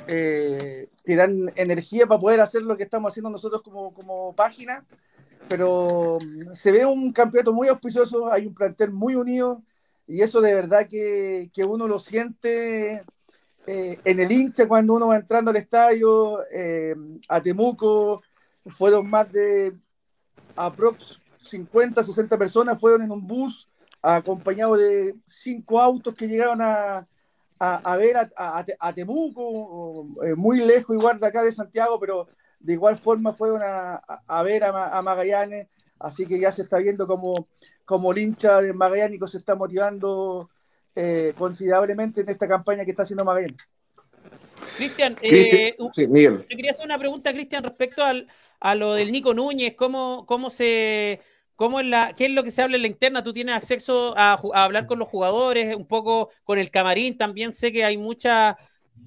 Speaker 6: eh, te dan energía para poder hacer lo que estamos haciendo nosotros como, como página. Pero mm, se ve un campeonato muy auspicioso, hay un plantel muy unido y eso de verdad que, que uno lo siente eh, en el hincha cuando uno va entrando al estadio, a Temuco, fueron más de aprox 50, 60 personas, fueron en un bus acompañado de cinco autos que llegaron a, a, ver a, Temuco, eh, muy lejos igual de acá de Santiago, pero de igual forma fueron a, ver a, Magallanes, así que ya se está viendo como, como el hincha de Magallánico se está motivando eh, considerablemente en esta campaña que está haciendo Magallanes.
Speaker 2: Cristian, eh, Miguel. Quería hacer una pregunta, Cristian, respecto al, a lo del Nico Núñez, cómo, cómo se ¿Cómo es la, ¿Qué es lo que se habla en la interna? ¿Tú tienes acceso a, hablar con los jugadores, un poco con el camarín? También sé que hay mucha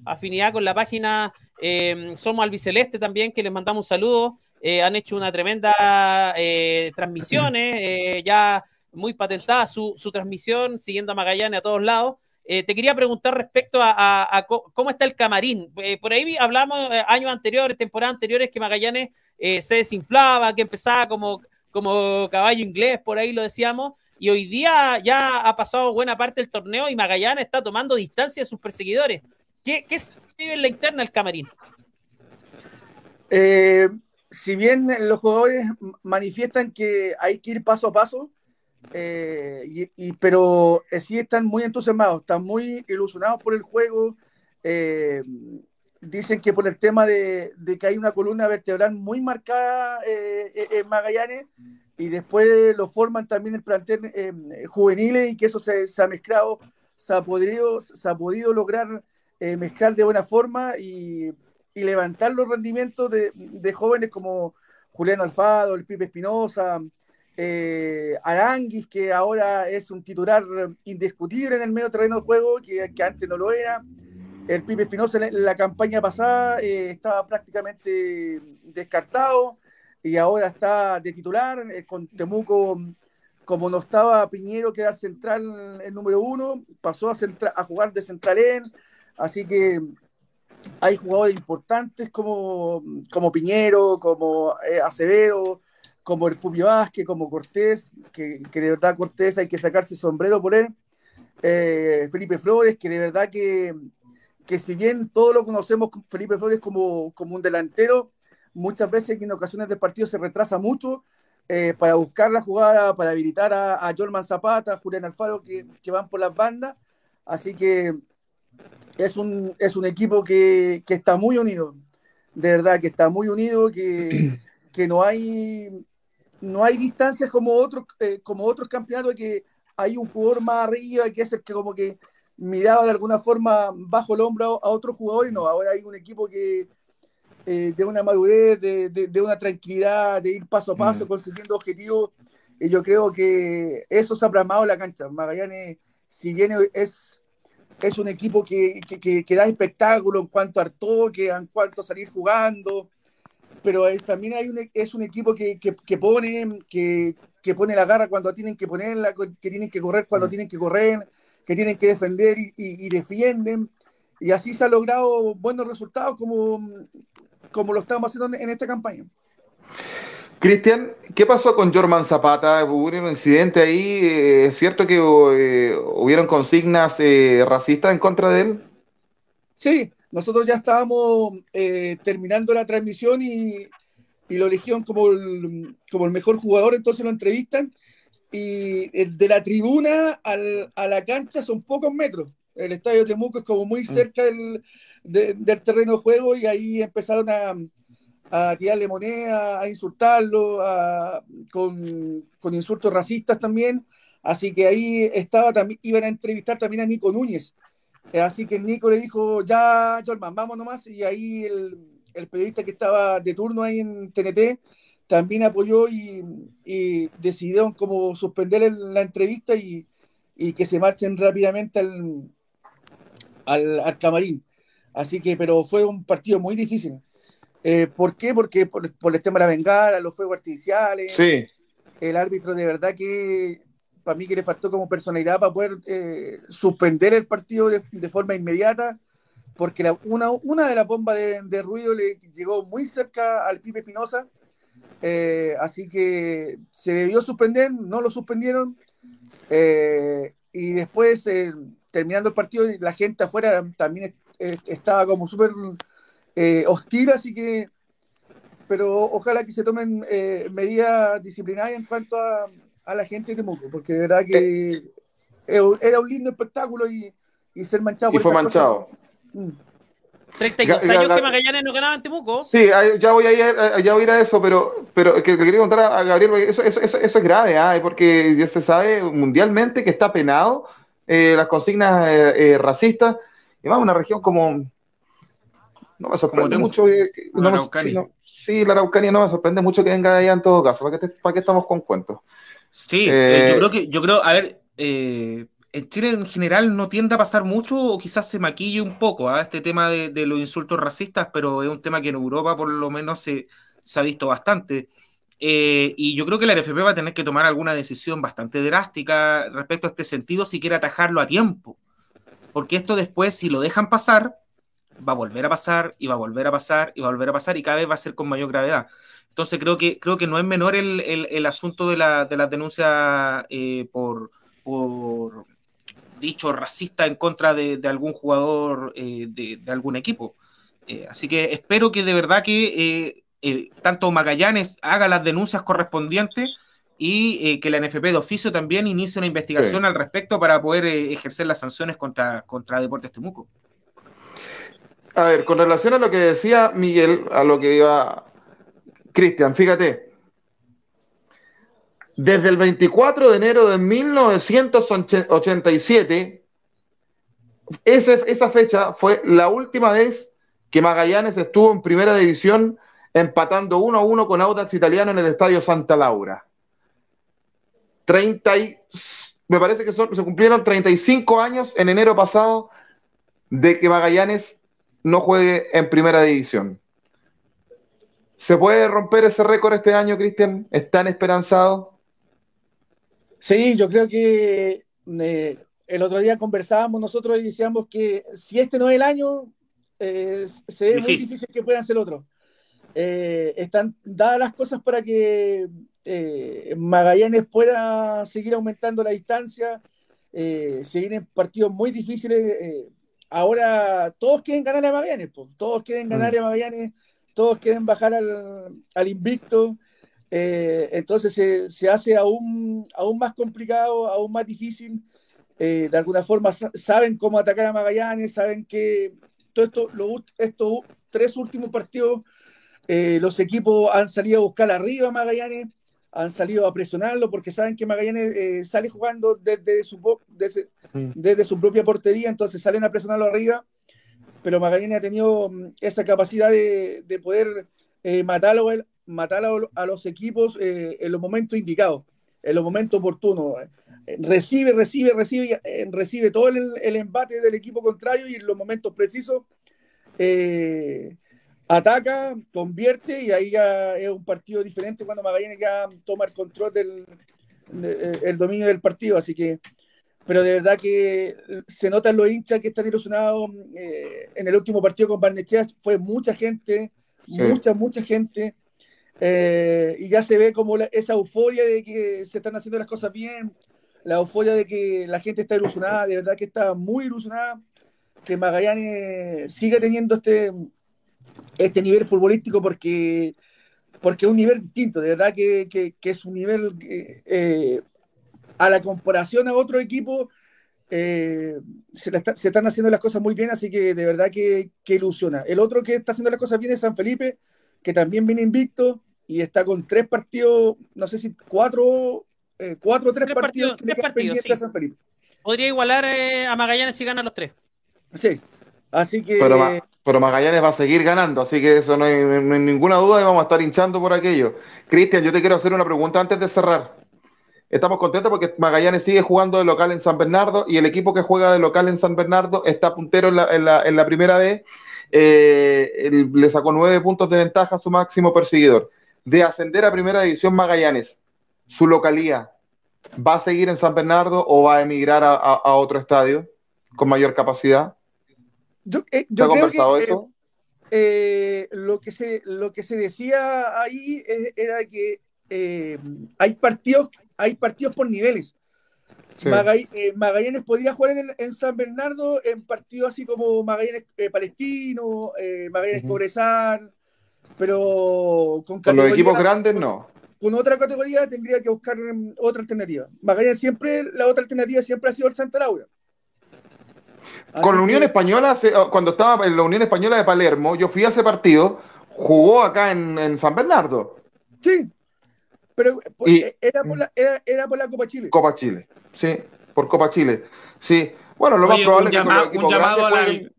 Speaker 2: afinidad con la página eh, Somos Albiceleste también, que les mandamos un saludo. Eh, han hecho una tremenda eh, eh, ya muy patentada su, transmisión, siguiendo a Magallanes a todos lados. Te quería preguntar respecto a, cómo está el camarín. por ahí hablamos años anteriores, temporadas anteriores, que Magallanes se desinflaba, que empezaba como como caballo inglés, por ahí lo decíamos, y hoy día ya ha pasado buena parte del torneo y Magallanes está tomando distancia de sus perseguidores. ¿Qué, qué se vive en la interna del camarín?
Speaker 6: Eh, si bien los jugadores manifiestan que hay que ir paso a paso, eh, y, pero eh, sí están muy entusiasmados, están muy ilusionados por el juego. dicen que por el tema de, que hay una columna vertebral muy marcada en Magallanes, y después lo forman también el plantel juveniles y que eso se, ha mezclado, se ha podido, se ha podido lograr mezclar de buena forma y y levantar los rendimientos de, jóvenes como Julián Alfado, el Pipe Espinosa, eh, Aranguis, que ahora es un titular indiscutible en el medio terreno de juego, que, antes no lo era. El Pipe Espinosa en la campaña pasada eh, estaba prácticamente descartado y ahora está de titular. Eh, con Temuco, como no estaba Piñero, que era central el número uno, pasó a, jugar de central en. Así que hay jugadores importantes como, como Piñero, como eh, Acevedo, como el Pupi Vázquez, como Cortés, que, de verdad Cortés hay que sacarse sombrero por él. Eh, Felipe Flores, que de verdad que, que si bien todos lo conocemos Felipe Flores como, como un delantero, muchas veces en ocasiones de partido se retrasa mucho eh, para buscar la jugada, para habilitar a, a Jolman Zapata, a Julián Alfaro, que, que van por las bandas. Así que es un, es un equipo que, está muy unido, de verdad, que está muy unido, que, no hay no hay distancias como otros eh, como otros campeonatos que hay un jugador más arriba que es el que como que miraba de alguna forma bajo el hombro a otro jugador y no, ahora hay un equipo que eh, de una madurez, de, una tranquilidad, de ir paso a paso mm. consiguiendo objetivos y yo creo que eso se ha plasmado en la cancha. Magallanes, si bien es es un equipo que, que, da espectáculo en cuanto al toque, en cuanto a salir jugando, pero también hay un, es un equipo que, pone, que, pone la garra cuando tienen que ponerla, que tienen que correr cuando mm. tienen que correr, que tienen que defender y, defienden. Y así se ha logrado buenos resultados como, como lo estamos haciendo en esta campaña.
Speaker 1: Cristian, ¿qué pasó con Jorman Zapata? Hubo un incidente ahí. Eh, ¿Es cierto que eh, hubieron consignas eh, racistas en contra de él?
Speaker 6: Sí, nosotros ya estábamos terminando la transmisión y, lo eligieron como el, como el mejor jugador, entonces lo entrevistan. Y de la tribuna a la cancha son pocos metros. El estadio de Temuco es como muy mm. cerca del, del terreno de juego y ahí empezaron a a tirarle moneda, a insultarlo, con, con, insultos racistas también. Así que ahí estaba también, iban a entrevistar también a Nico Núñez. Eh, así que Nico le dijo, ya, Jorman, vamos nomás. Y ahí el, el periodista que estaba de turno ahí en TNT también apoyó y, y decidieron como suspender la entrevista y, y, que se marchen rápidamente al, al, al camarín. Así que, pero fue un partido muy difícil eh, ¿Por qué? Porque por, el tema de la bengala, los fuegos artificiales.
Speaker 1: Sí.
Speaker 6: El árbitro de verdad que para mí que le faltó como personalidad para poder eh, suspender el partido de, forma inmediata, porque una, una de las bombas de, ruido le llegó muy cerca al Pipe Espinosa, eh, así que se debió suspender, no lo suspendieron, y después, terminando el partido, la gente afuera también estaba como súper eh, hostil, así que, pero ojalá que se tomen eh, medidas disciplinarias en cuanto a, la gente de Temuco, porque de verdad que era un lindo espectáculo y, y ser manchado
Speaker 1: y por fue manchado.
Speaker 2: 32 mm. años que Magallanes no ganaba en Temuco.
Speaker 1: Sí, ya voy a ir, eh, ya voy a, ir a eso, pero, pero que, que quería contar a Gabriel, eso, eso, eso, es grave, ¿eh? porque ya se sabe mundialmente que está penado eh, las consignas eh, eh, racistas, y más una región como... No me sorprende mucho. no me, sí, la Araucanía no me sorprende mucho que venga de allá en todo caso. ¿Para qué, para qué estamos con cuentos?
Speaker 5: Sí, yo creo que, yo creo, a ver, en Chile en general no tiende a pasar mucho o quizás se maquille un poco a ¿ah? este tema de, de, los insultos racistas, pero es un tema que en Europa por lo menos se, se ha visto bastante. Eh, y yo creo que la NFP va a tener que tomar alguna decisión bastante drástica respecto a este sentido si quiere atajarlo a tiempo. Porque esto después, si lo dejan pasar, va a volver a pasar y va a volver a pasar y va a volver a pasar y cada vez va a ser con mayor gravedad. Entonces creo que, creo que no es menor el, el, asunto de la, de la denuncia eh, por, por, dicho racista en contra de, algún jugador eh, de, de, algún equipo. así que espero que de verdad que eh, tanto Magallanes haga las denuncias correspondientes y eh, que la NFP de oficio también inicie una investigación al respecto para poder eh, ejercer las sanciones contra, contra Deportes Temuco.
Speaker 1: A ver, con relación a lo que decía Miguel, a lo que iba Cristian, fíjate, desde el 24 de enero de 1987, esa fecha fue la última vez que Magallanes estuvo en primera división empatando 1 a 1 con Audax Italiano en el Estadio Santa Laura. 30 me parece que se cumplieron 35 años en enero pasado de que Magallanes no juegue en primera división. ¿Se puede romper ese récord este año, Cristian? ¿Están esperanzados?
Speaker 6: Sí, yo creo que eh, el otro día conversábamos nosotros y decíamos que si este no es el año, eh, se ve muy difícil que puedan ser otros. Eh, están dadas las cosas para que eh, Magallanes pueda seguir aumentando la distancia. Eh, se vienen partidos muy difíciles. ahora todos quieren ganar a Magallanes, todos quieren ganar mm. a Magallanes, todos quieren bajar al, invicto. entonces se, hace aún, aún más complicado, aún más difícil. de alguna forma saben cómo atacar a Magallanes, saben que todo esto, estos tres últimos partidos eh, los equipos han salido a buscar arriba a Magallanes, han salido a presionarlo porque saben que Magallanes eh, sale jugando desde su, mm. desde, su propia portería, entonces salen a presionarlo arriba, pero Magallanes ha tenido mm, esa capacidad de, poder eh, matarlo, a los equipos en los momentos indicados, en los momentos oportunos. Recibe, recibe, recibe, recibe todo el, el, embate del equipo contrario y en los momentos precisos ataca, convierte y ahí ya es un partido diferente cuando Magallanes ya toma el control del el dominio del partido, así que pero de verdad que se notan los hinchas que están ilusionados eh, en el último partido con Barnechea. Fue mucha gente, mucha, mucha gente eh, y ya se ve como esa euforia de que se están haciendo las cosas bien, la euforia de que la gente está ilusionada, de verdad que está muy ilusionada que Magallanes siga teniendo este este nivel futbolístico porque, porque es un nivel distinto, de verdad que, que, es un nivel eh, a la comparación a otro equipo. Eh, se, se, están haciendo las cosas muy bien, así que de verdad que, que, ilusiona. El otro que está haciendo las cosas bien es San Felipe, que también viene invicto y está con tres partidos, no sé si cuatro, eh, cuatro o tres, partidos,
Speaker 2: pendientes San Felipe. Podría igualar a Magallanes si gana los tres.
Speaker 6: Sí, así que
Speaker 1: pero Magallanes va a seguir ganando, así que eso no hay, ninguna duda y vamos a estar hinchando por aquello. Cristian, yo te quiero hacer una pregunta antes de cerrar. Estamos contentos porque Magallanes sigue jugando de local en San Bernardo y el equipo que juega de local en San Bernardo está puntero en la, primera vez. Eh, le sacó nueve puntos de ventaja a su máximo perseguidor. De ascender a primera división Magallanes, su localía, ¿va a seguir en San Bernardo o va a emigrar a otro estadio con mayor capacidad?
Speaker 6: Yo, eh, yo creo que, eso? Eh, lo, que se, lo que se decía ahí era que eh, hay, partidos, hay partidos por niveles. Magallanes podría jugar en, San Bernardo en partidos así como Magallanes Palestino, Magallanes uh pero con,
Speaker 1: con los equipos grandes no.
Speaker 6: Con otra categoría tendría que buscar otra alternativa. Magallanes siempre, la otra alternativa siempre ha sido el Santa Laura.
Speaker 1: Con la Unión Española, oh, cuando estaba en la Unión Española de Palermo, yo fui a ese partido, jugó acá en, San Bernardo.
Speaker 6: Sí, pero eh, era, por la, era, por la Copa Chile.
Speaker 1: Copa Chile, sí, por Copa Chile. Sí, bueno, lo más probable
Speaker 5: es que un llamado, al,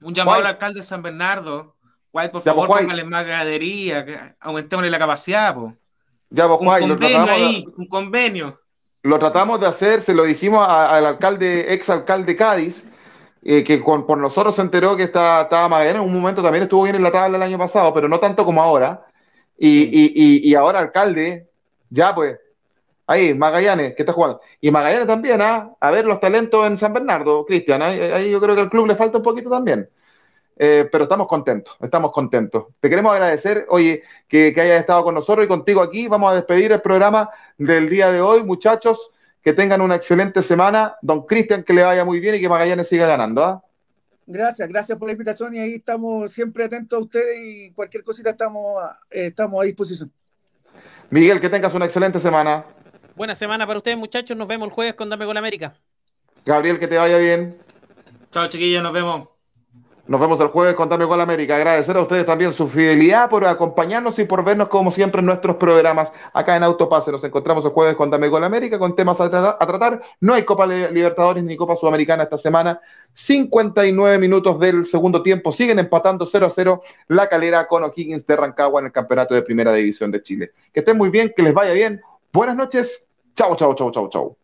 Speaker 5: un llamado al alcalde de San Bernardo. Guay, por favor, póngale más gradería, aumentémosle la capacidad, po.
Speaker 1: Ya,
Speaker 5: un convenio ahí, un convenio
Speaker 1: lo tratamos de hacer, se lo dijimos al alcalde, ex alcalde Cádiz, eh, que con, por nosotros se enteró que está, estaba Magallanes, en un momento también estuvo bien en la tabla el año pasado, pero no tanto como ahora. Y, y, y, ahora alcalde, ya pues, ahí, Magallanes, que está jugando. Y Magallanes también, ¿ah? A ver los talentos en San Bernardo, Cristian, ahí, yo creo que al club le falta un poquito también. Eh, pero estamos contentos, estamos contentos. Te queremos agradecer, oye, que, que hayas estado con nosotros y contigo aquí. Vamos a despedir el programa del día de hoy, muchachos. Que tengan una excelente semana. Don Cristian, que le vaya muy bien y que Magallanes siga ganando. ¿ah?
Speaker 6: Gracias, gracias por la invitación y ahí estamos siempre atentos a ustedes y cualquier cosita estamos, eh, estamos a disposición.
Speaker 1: Miguel, que tengas una excelente semana.
Speaker 2: Buena semana para ustedes, muchachos. Nos vemos el jueves con Dame con América.
Speaker 1: Gabriel, que te vaya bien.
Speaker 5: Chao, chiquillos, nos vemos.
Speaker 1: Nos vemos el jueves con Dame Gol América. Agradecer a ustedes también su fidelidad por acompañarnos y por vernos como siempre en nuestros programas acá en Autopase. Nos encontramos el jueves con Dame Gol América con temas a, tratar. No hay Copa Libertadores ni Copa Sudamericana esta semana. 59 minutos del segundo tiempo. Siguen empatando 0 a 0 la calera con O'Higgins de Rancagua en el campeonato de Primera División de Chile. Que estén muy bien, que les vaya bien. Buenas noches. Chau, chau, chau, chau, chau.